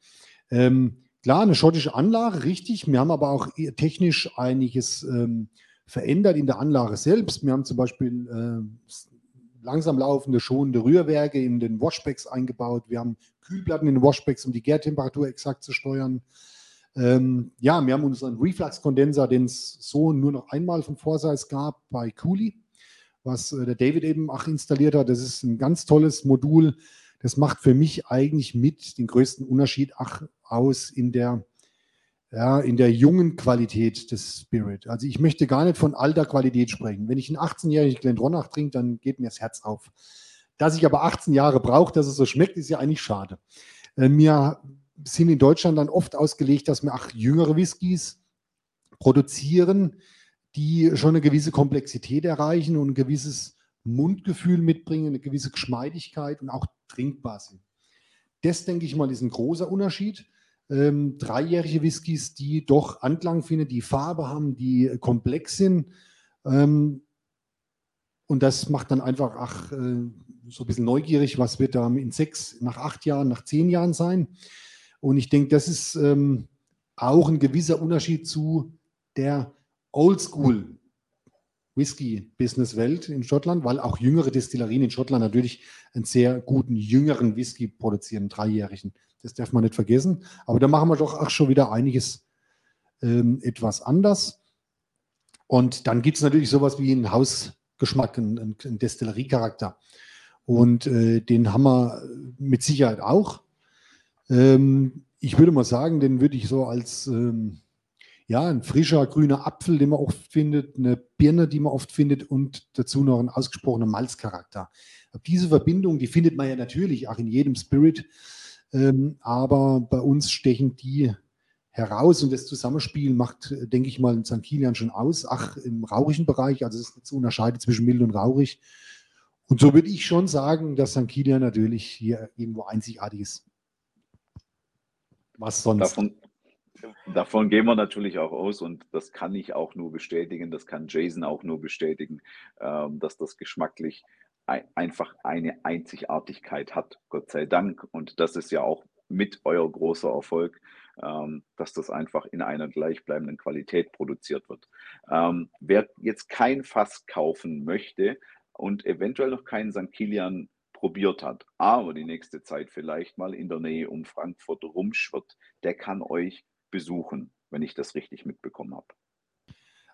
Ähm, klar, eine schottische Anlage, richtig. Wir haben aber auch technisch einiges ähm, verändert in der Anlage selbst. Wir haben zum Beispiel äh, langsam laufende, schonende Rührwerke in den Washbacks eingebaut. Wir haben Kühlplatten in den Washbacks, um die Gärtemperatur exakt zu steuern. Ähm, ja, wir haben unseren Reflux-Kondenser, den es so nur noch einmal von Forsyth gab bei Cooley, was äh, der David eben auch installiert hat. Das ist ein ganz tolles Modul. Das macht für mich eigentlich mit den größten Unterschied ach, aus in der ja, in der jungen Qualität des Spirit. Also ich möchte gar nicht von alter Qualität sprechen. Wenn ich einen 18-jährigen Glendronach trinke, dann geht mir das Herz auf. Dass ich aber 18 Jahre brauche, dass es so schmeckt, ist ja eigentlich schade. Äh, wir sind in Deutschland dann oft ausgelegt, dass wir auch jüngere Whiskys produzieren, die schon eine gewisse Komplexität erreichen und ein gewisses Mundgefühl mitbringen, eine gewisse Geschmeidigkeit und auch trinkbar sind. Das, denke ich mal, ist ein großer Unterschied ähm, dreijährige Whiskys, die doch Anklang finden, die Farbe haben, die komplex sind. Ähm, und das macht dann einfach ach, äh, so ein bisschen neugierig, was wird da in sechs, nach acht Jahren, nach zehn Jahren sein. Und ich denke, das ist ähm, auch ein gewisser Unterschied zu der Oldschool Whisky-Business-Welt in Schottland, weil auch jüngere Destillerien in Schottland natürlich einen sehr guten jüngeren Whisky produzieren, dreijährigen. Das darf man nicht vergessen. Aber da machen wir doch auch schon wieder einiges ähm, etwas anders. Und dann gibt es natürlich sowas wie einen Hausgeschmack, einen, einen Destilleriecharakter. Und äh, den haben wir mit Sicherheit auch. Ähm, ich würde mal sagen, den würde ich so als ähm, ja, ein frischer grüner Apfel, den man oft findet, eine Birne, die man oft findet und dazu noch ein ausgesprochener Malzcharakter. Diese Verbindung, die findet man ja natürlich auch in jedem Spirit. Ähm, aber bei uns stechen die heraus und das Zusammenspiel macht, denke ich mal, in St. Kilian schon aus. Ach, im rauchigen Bereich, also es ist zu unterscheiden zwischen mild und rauchig. Und so würde ich schon sagen, dass St. Kilian natürlich hier irgendwo einzigartig ist. Was sonst? Davon, davon gehen wir natürlich auch aus und das kann ich auch nur bestätigen, das kann Jason auch nur bestätigen, ähm, dass das geschmacklich einfach eine Einzigartigkeit hat, Gott sei Dank. Und das ist ja auch mit euer großer Erfolg, ähm, dass das einfach in einer gleichbleibenden Qualität produziert wird. Ähm, wer jetzt kein Fass kaufen möchte und eventuell noch keinen St. Kilian probiert hat, aber die nächste Zeit vielleicht mal in der Nähe um Frankfurt rumschwirrt, der kann euch besuchen, wenn ich das richtig mitbekommen habe.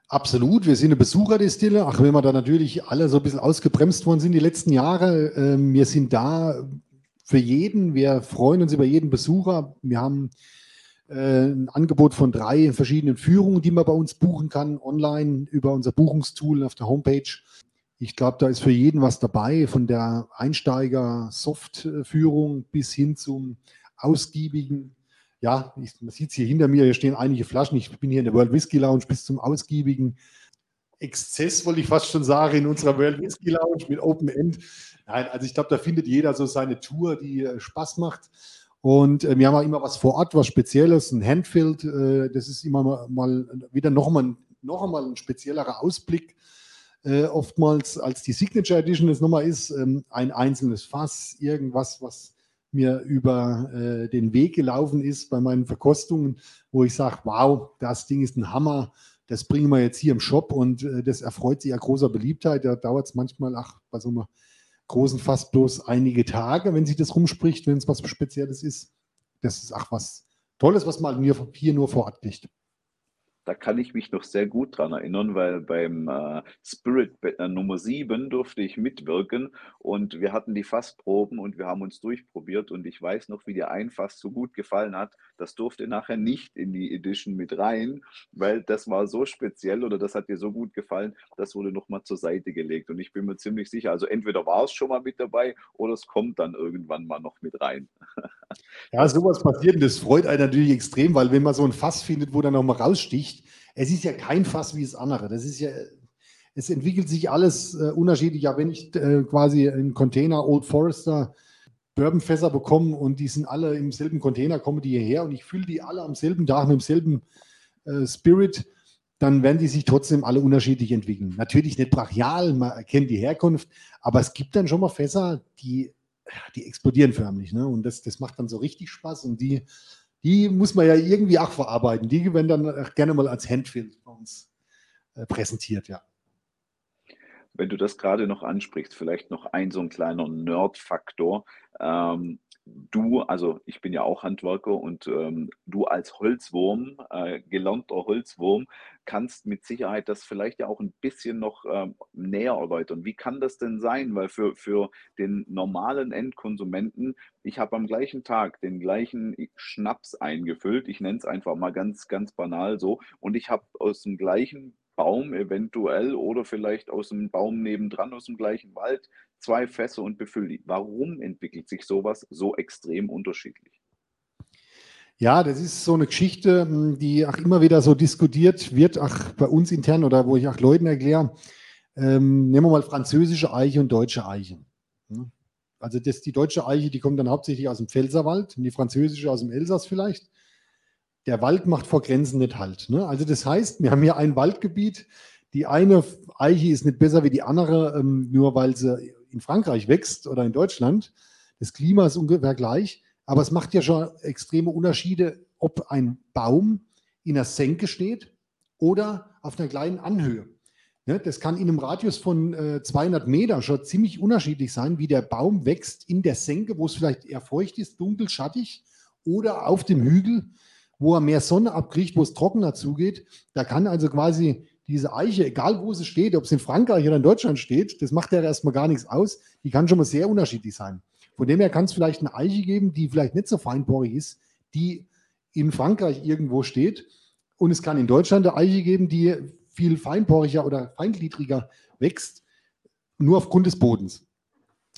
Absolut, wir sind eine Besucherdestille. Ach, wenn wir da natürlich alle so ein bisschen ausgebremst worden sind die letzten Jahre. Äh, wir sind da für jeden. Wir freuen uns über jeden Besucher. Wir haben äh, ein Angebot von drei verschiedenen Führungen, die man bei uns buchen kann, online über unser Buchungstool auf der Homepage. Ich glaube, da ist für jeden was dabei, von der Einsteiger-Soft-Führung bis hin zum ausgiebigen ja, ich, man sieht es hier hinter mir, hier stehen einige Flaschen. Ich bin hier in der World Whisky Lounge bis zum ausgiebigen Exzess, wollte ich fast schon sagen, in unserer World Whisky Lounge mit Open End. Nein, also ich glaube, da findet jeder so seine Tour, die äh, Spaß macht. Und äh, wir haben auch immer was vor Ort, was Spezielles, ein Handfield. Äh, das ist immer mal, mal wieder nochmal noch einmal ein speziellerer Ausblick. Äh, oftmals als die Signature Edition es nochmal ist, ähm, ein einzelnes Fass, irgendwas, was mir über äh, den Weg gelaufen ist bei meinen Verkostungen, wo ich sage, wow, das Ding ist ein Hammer, das bringen wir jetzt hier im Shop und äh, das erfreut sich ja großer Beliebtheit. Da dauert es manchmal, ach, bei so einem großen fast bloß einige Tage, wenn sich das rumspricht, wenn es was Spezielles ist. Das ist ach was Tolles, was man hier, hier nur vor Ort kriegt. Da kann ich mich noch sehr gut dran erinnern, weil beim äh, Spirit äh, Nummer 7 durfte ich mitwirken und wir hatten die Fassproben und wir haben uns durchprobiert und ich weiß noch, wie dir ein Fass so gut gefallen hat. Das durfte nachher nicht in die Edition mit rein, weil das war so speziell oder das hat dir so gut gefallen, das wurde nochmal zur Seite gelegt und ich bin mir ziemlich sicher, also entweder war es schon mal mit dabei oder es kommt dann irgendwann mal noch mit rein. Ja, sowas passiert und das freut einen natürlich extrem, weil wenn man so ein Fass findet, wo dann nochmal raussticht, es ist ja kein Fass wie das andere. Das ist ja, es entwickelt sich alles äh, unterschiedlich. Ja, wenn ich äh, quasi einen Container Old Forester Bourbonfässer bekomme und die sind alle im selben Container, kommen die hierher und ich fülle die alle am selben Tag mit demselben äh, Spirit, dann werden die sich trotzdem alle unterschiedlich entwickeln. Natürlich nicht brachial, man erkennt die Herkunft, aber es gibt dann schon mal Fässer, die, die explodieren förmlich. Ne? Und das, das macht dann so richtig Spaß und die, die muss man ja irgendwie auch verarbeiten. Die werden dann gerne mal als Handfilm bei uns äh, präsentiert, ja. Wenn du das gerade noch ansprichst, vielleicht noch ein so ein kleiner Nerd-Faktor. Ähm, du, also ich bin ja auch Handwerker und ähm, du als Holzwurm, äh, gelernter Holzwurm, kannst mit Sicherheit das vielleicht ja auch ein bisschen noch ähm, näher erläutern. Wie kann das denn sein? Weil für, für den normalen Endkonsumenten, ich habe am gleichen Tag den gleichen Schnaps eingefüllt, ich nenne es einfach mal ganz, ganz banal so, und ich habe aus dem gleichen Baum eventuell oder vielleicht aus dem Baum nebendran, aus dem gleichen Wald, zwei Fässer und befülle die. Warum entwickelt sich sowas so extrem unterschiedlich? Ja, das ist so eine Geschichte, hm, die auch immer wieder so diskutiert wird, auch bei uns intern oder wo ich auch Leuten erkläre. Ähm, nehmen wir mal französische Eiche und deutsche Eiche. Also das, die deutsche Eiche, die kommt dann hauptsächlich aus dem Pfälzerwald und die französische aus dem Elsass vielleicht der Wald macht vor Grenzen nicht halt. Ne? Also das heißt, wir haben hier ein Waldgebiet. Die eine Eiche ist nicht besser wie die andere, ähm, nur weil sie in Frankreich wächst oder in Deutschland. Das Klima ist ungefähr gleich. Aber es macht ja schon extreme Unterschiede, ob ein Baum in einer Senke steht oder auf einer kleinen Anhöhe. Ja, das kann in einem Radius von äh, 200 Meter schon ziemlich unterschiedlich sein, wie der Baum wächst in der Senke, wo es vielleicht eher feucht ist, dunkel, schattig oder auf dem Hügel, wo er mehr Sonne abkriegt, wo es trockener zugeht. Da kann also quasi diese Eiche, egal wo sie steht, ob es in Frankreich oder in Deutschland steht, das macht ja erstmal gar nichts aus. Die kann schon mal sehr unterschiedlich sein. Von dem her kann es vielleicht eine Eiche geben, die vielleicht nicht so feinporig ist, die in Frankreich irgendwo steht. Und es kann in Deutschland eine Eiche geben, die viel feinporiger oder feingliedriger wächst, nur aufgrund des Bodens.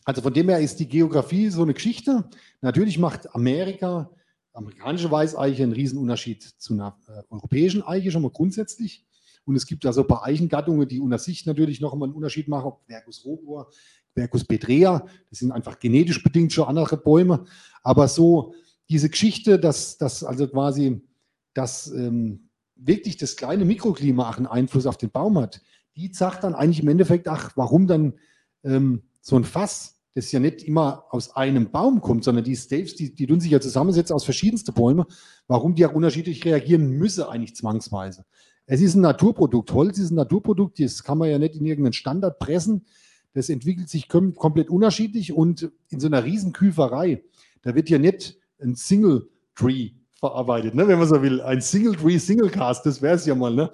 Also von dem her ist die Geografie so eine Geschichte. Natürlich macht Amerika amerikanische Weißeiche ein Riesenunterschied zu einer äh, europäischen Eiche schon mal grundsätzlich. Und es gibt da so ein paar Eichengattungen, die unter sich natürlich noch einmal einen Unterschied machen, ob Quercus robur, Quercus petrea, das sind einfach genetisch bedingt schon andere Bäume. Aber so diese Geschichte, dass, dass also quasi dass ähm, wirklich das kleine Mikroklima auch einen Einfluss auf den Baum hat, die sagt dann eigentlich im Endeffekt, ach, warum dann ähm, so ein Fass das ja nicht immer aus einem Baum kommt, sondern die Staves, die, die tun sich ja zusammensetzen aus verschiedensten Bäumen, warum die auch unterschiedlich reagieren müsse eigentlich zwangsweise. Es ist ein Naturprodukt. Holz ist ein Naturprodukt, das kann man ja nicht in irgendeinen Standard pressen. Das entwickelt sich kom komplett unterschiedlich und in so einer Riesenküferei, da wird ja nicht ein Single Tree verarbeitet, ne, wenn man so will. Ein Single Tree, Single Cast, das wäre es ja mal. Ne?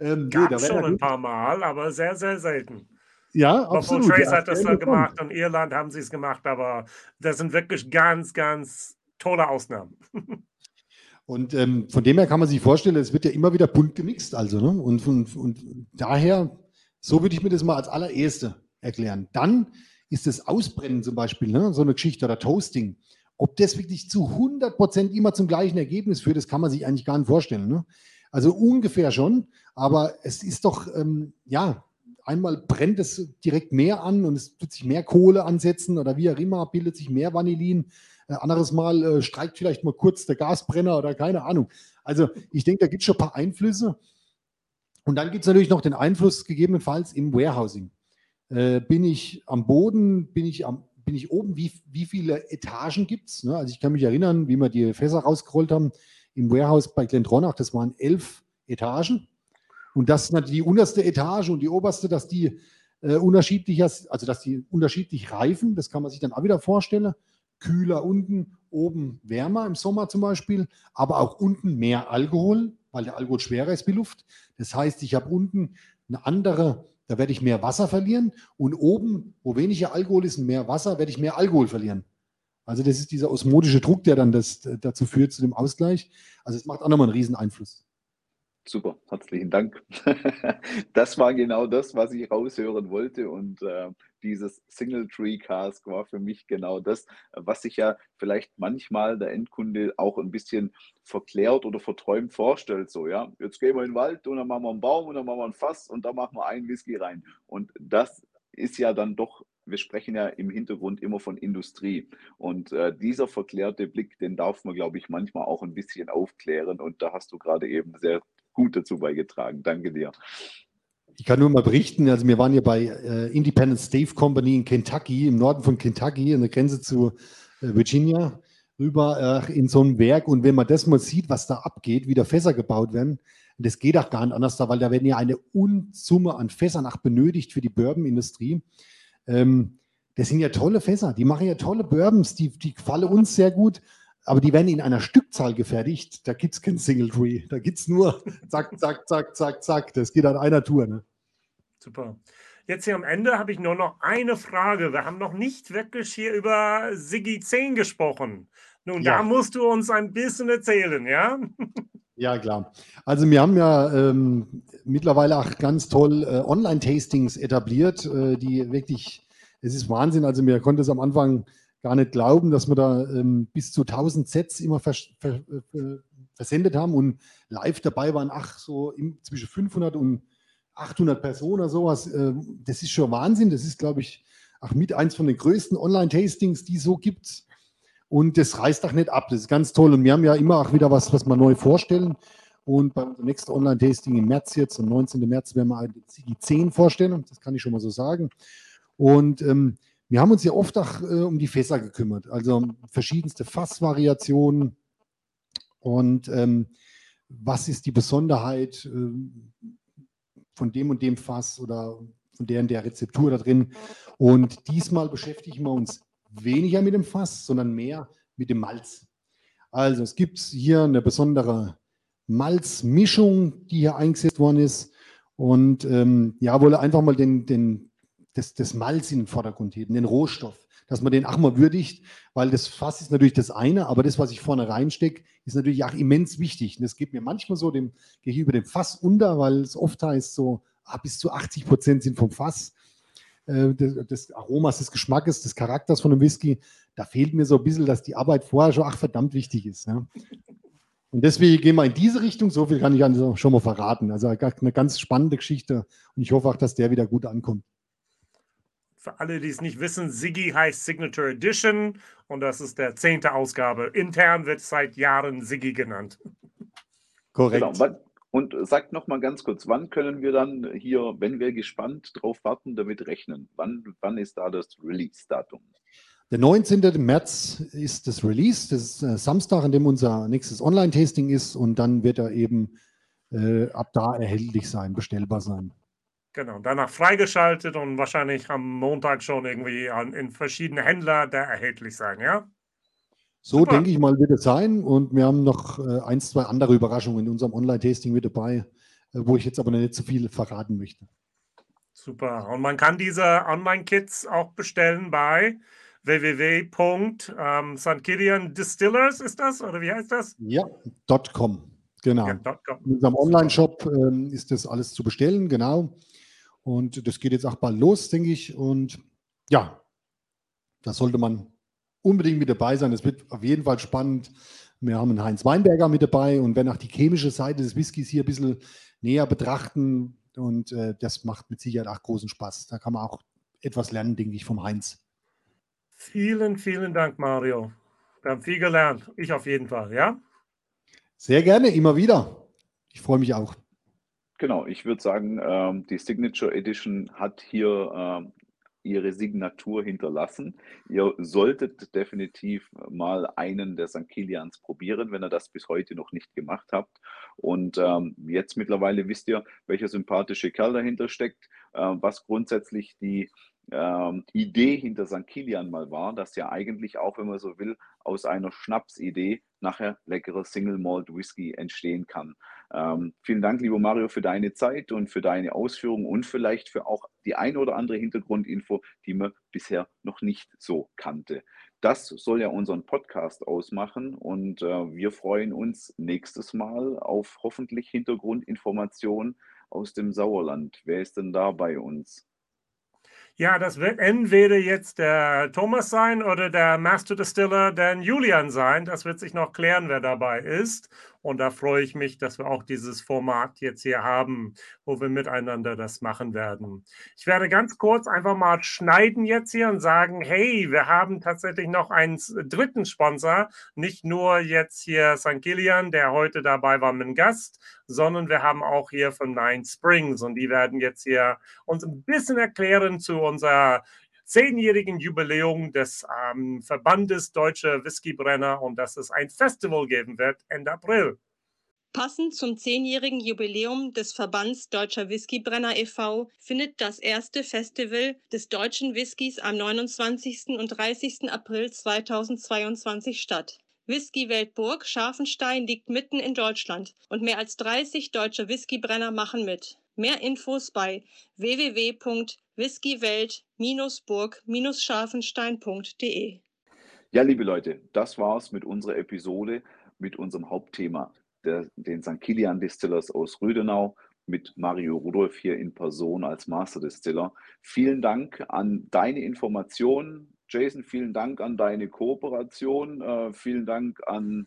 Ähm, Gab nee, schon ein paar Mal, aber sehr, sehr selten. Ja, absolut. Trace hat das dann gemacht und Irland haben sie es gemacht, aber das sind wirklich ganz, ganz tolle Ausnahmen. Und ähm, von dem her kann man sich vorstellen, es wird ja immer wieder bunt gemixt, also. Ne? Und, und, und daher, so würde ich mir das mal als allererste erklären. Dann ist das Ausbrennen zum Beispiel, ne? so eine Geschichte oder Toasting. Ob das wirklich zu 100 Prozent immer zum gleichen Ergebnis führt, das kann man sich eigentlich gar nicht vorstellen. Ne? Also ungefähr schon, aber es ist doch, ähm, ja, einmal brennt es direkt mehr an und es tut sich mehr Kohle ansetzen oder wie auch immer, bildet sich mehr Vanillin. Äh, anderes Mal äh, streikt vielleicht mal kurz der Gasbrenner oder keine Ahnung. Also ich denke, da gibt es schon ein paar Einflüsse. Und dann gibt es natürlich noch den Einfluss gegebenenfalls im Warehousing. Äh, bin ich am Boden, bin ich, am, bin ich oben, wie, wie viele Etagen gibt es? Ne? Also ich kann mich erinnern, wie wir die Fässer rausgerollt haben im Warehouse bei Glendronach, das waren elf Etagen. Und das die unterste Etage und die oberste, dass die äh, unterschiedlich, also dass die unterschiedlich reifen, das kann man sich dann auch wieder vorstellen. Kühler unten, oben wärmer im Sommer zum Beispiel, aber auch unten mehr Alkohol weil der Alkohol schwerer ist wie Luft. Das heißt, ich habe unten eine andere, da werde ich mehr Wasser verlieren und oben, wo weniger Alkohol ist und mehr Wasser, werde ich mehr Alkohol verlieren. Also das ist dieser osmotische Druck, der dann das, dazu führt, zu dem Ausgleich. Also es macht auch nochmal einen riesen Einfluss. Super, herzlichen Dank. Das war genau das, was ich raushören wollte. Und äh, dieses Single Tree Cask war für mich genau das, was sich ja vielleicht manchmal der Endkunde auch ein bisschen verklärt oder verträumt vorstellt. So, ja, jetzt gehen wir in den Wald und dann machen wir einen Baum und dann machen wir ein Fass und dann machen wir einen Whisky rein. Und das ist ja dann doch wir sprechen ja im Hintergrund immer von Industrie. Und äh, dieser verklärte Blick, den darf man, glaube ich, manchmal auch ein bisschen aufklären. Und da hast du gerade eben sehr gut dazu beigetragen. Danke dir. Ich kann nur mal berichten, also wir waren ja bei äh, Independent Stave Company in Kentucky, im Norden von Kentucky, an der Grenze zu äh, Virginia, rüber äh, in so einem Werk. Und wenn man das mal sieht, was da abgeht, wie da Fässer gebaut werden, das geht auch gar nicht anders da, weil da werden ja eine Unsumme an Fässern auch benötigt für die Bourbon-Industrie. Ähm, das sind ja tolle Fässer, die machen ja tolle Bourbons, die, die gefallen uns sehr gut aber die werden in einer Stückzahl gefertigt. Da gibt es kein Single Tree. Da gibt es nur zack, zack, zack, zack, zack. Das geht an einer Tour. Ne? Super. Jetzt hier am Ende habe ich nur noch eine Frage. Wir haben noch nicht wirklich hier über Siggi 10 gesprochen. Nun, ja. da musst du uns ein bisschen erzählen, ja? Ja, klar. Also wir haben ja ähm, mittlerweile auch ganz toll äh, Online-Tastings etabliert, äh, die wirklich, es ist Wahnsinn. Also mir konnte es am Anfang gar nicht glauben, dass wir da ähm, bis zu 1000 Sets immer vers ver äh, versendet haben und live dabei waren, ach, so im, zwischen 500 und 800 Personen oder sowas. Äh, das ist schon Wahnsinn. Das ist, glaube ich, auch mit eins von den größten Online-Tastings, die es so gibt. Und das reißt auch nicht ab. Das ist ganz toll. Und wir haben ja immer auch wieder was, was wir neu vorstellen. Und bei unserem nächsten Online-Tasting im März jetzt, am 19. März, werden wir eine CG 10 vorstellen. Das kann ich schon mal so sagen. Und ähm, wir haben uns ja oft auch äh, um die Fässer gekümmert, also verschiedenste Fassvariationen und ähm, was ist die Besonderheit äh, von dem und dem Fass oder von der und der Rezeptur da drin. Und diesmal beschäftigen wir uns weniger mit dem Fass, sondern mehr mit dem Malz. Also es gibt hier eine besondere Malzmischung, die hier eingesetzt worden ist. Und ähm, ja, wolle einfach mal den, den das, das Malz in den Vordergrund heben, den Rohstoff, dass man den auch mal würdigt, weil das Fass ist natürlich das eine, aber das, was ich vorne reinstecke, ist natürlich auch immens wichtig. Und das geht mir manchmal so, dem gehe ich über dem Fass unter, weil es oft heißt so, ah, bis zu 80 Prozent sind vom Fass äh, des, Aromas, des Geschmackes, des Charakters von einem Whisky. Da fehlt mir so ein bisschen, dass die Arbeit vorher schon ach verdammt wichtig ist. Ja. Und deswegen gehen wir in diese Richtung. So viel kann ich schon mal verraten. Also eine ganz spannende Geschichte. Und ich hoffe auch, dass der wieder gut ankommt. Für alle, die es nicht wissen, Siggi heißt Signature Edition und das ist der zehnte Ausgabe. Intern wird seit Jahren Siggi genannt. Korrekt. Genau. Und sagt noch mal ganz kurz, wann können wir dann hier, wenn wir gespannt drauf warten, damit rechnen? Wann, wann ist da das Release-Datum? Der 19. März ist das Release, das ist äh, Samstag, an dem unser nächstes Online-Tasting ist und dann wird er eben äh, ab da erhältlich sein, bestellbar sein. Genau, danach freigeschaltet und wahrscheinlich am Montag schon irgendwie an, in verschiedene Händler da erhältlich sein, ja? So Super. denke ich mal, wird es sein. Und wir haben noch äh, ein, zwei andere Überraschungen in unserem Online-Tasting mit dabei, äh, wo ich jetzt aber nicht zu so viel verraten möchte. Super. Und man kann diese Online-Kits auch bestellen bei www.st. Distillers, ist das? Oder wie heißt das? Ja, .com. Genau. Ja, .com. In unserem Online-Shop ähm, ist das alles zu bestellen, genau. Und das geht jetzt auch bald los, denke ich. Und ja, da sollte man unbedingt mit dabei sein. Es wird auf jeden Fall spannend. Wir haben einen Heinz Weinberger mit dabei und werden auch die chemische Seite des Whiskys hier ein bisschen näher betrachten. Und äh, das macht mit Sicherheit auch großen Spaß. Da kann man auch etwas lernen, denke ich, vom Heinz. Vielen, vielen Dank, Mario. Wir haben viel gelernt. Ich auf jeden Fall, ja? Sehr gerne, immer wieder. Ich freue mich auch. Genau, ich würde sagen, ähm, die Signature Edition hat hier ähm, ihre Signatur hinterlassen. Ihr solltet definitiv mal einen der St. Kilians probieren, wenn ihr das bis heute noch nicht gemacht habt. Und ähm, jetzt mittlerweile wisst ihr, welcher sympathische Kerl dahinter steckt. äh, was grundsätzlich die ähm, Idee hinter St. Kilian mal war, dass ja eigentlich auch, wenn man so will, aus einer Schnapsidee nachher leckerer Single Malt Whisky entstehen kann. Ähm, vielen Dank, lieber Mario, für deine Zeit und für deine Ausführungen und vielleicht für auch die ein oder andere Hintergrundinfo, die man bisher noch nicht so kannte. Das soll ja unseren Podcast ausmachen und äh, wir freuen uns nächstes Mal auf hoffentlich Hintergrundinformationen aus dem Sauerland. Wer ist denn da bei uns? Ja, das wird entweder jetzt der Thomas sein oder der Master Distiller, der Julian sein. Das wird sich noch klären, wer dabei ist. Und da freue ich mich, dass wir auch dieses Format jetzt hier haben, wo wir miteinander das machen werden. Ich werde ganz kurz einfach mal schneiden jetzt hier und sagen, hey, wir haben tatsächlich noch einen dritten Sponsor, nicht nur jetzt hier St. Gillian, der heute dabei war mit dem Gast, sondern wir haben auch hier von Nine Springs und die werden jetzt hier uns ein bisschen erklären zu unserer zehnjährigen Jubiläum des ähm, Verbandes Deutscher Whiskybrenner und dass es ein Festival geben wird Ende April. Passend zum zehnjährigen Jubiläum des Verbands Deutscher Whiskybrenner e.V. findet das erste Festival des deutschen Whiskys am 29. und 30. April 2022 statt. Whisky Weltburg Scharfenstein liegt mitten in Deutschland und mehr als 30 deutsche Whiskybrenner machen mit. Mehr Infos bei www.whiskywelt-burg-scharfenstein.de. Ja, liebe Leute, das war's mit unserer Episode mit unserem Hauptthema, der, den St. Kilian Distillers aus Rüdenau mit Mario Rudolf hier in Person als Master Distiller. Vielen Dank an deine Informationen. Jason, vielen Dank an deine Kooperation. Äh, vielen Dank an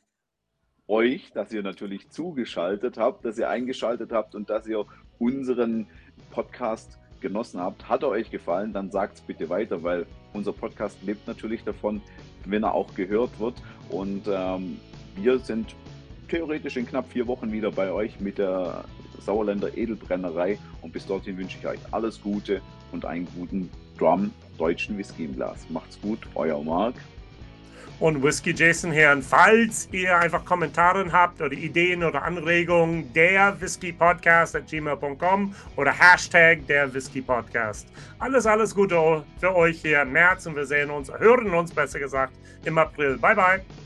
euch, dass ihr natürlich zugeschaltet habt, dass ihr eingeschaltet habt und dass ihr unseren Podcast genossen habt. Hat er euch gefallen, dann sagt es bitte weiter, weil unser Podcast lebt natürlich davon, wenn er auch gehört wird. Und ähm, wir sind theoretisch in knapp vier Wochen wieder bei euch mit der Sauerländer Edelbrennerei. Und bis dorthin wünsche ich euch alles Gute und einen guten Drum deutschen Whisky im Glas. Macht's gut, euer Marc und Whisky Jason Herren. Falls ihr einfach Kommentare habt oder Ideen oder Anregungen, der Whisky Podcast at gmail.com oder Hashtag der Whisky Podcast. Alles, alles Gute für euch hier im März und wir sehen uns, hören uns besser gesagt im April. Bye, bye.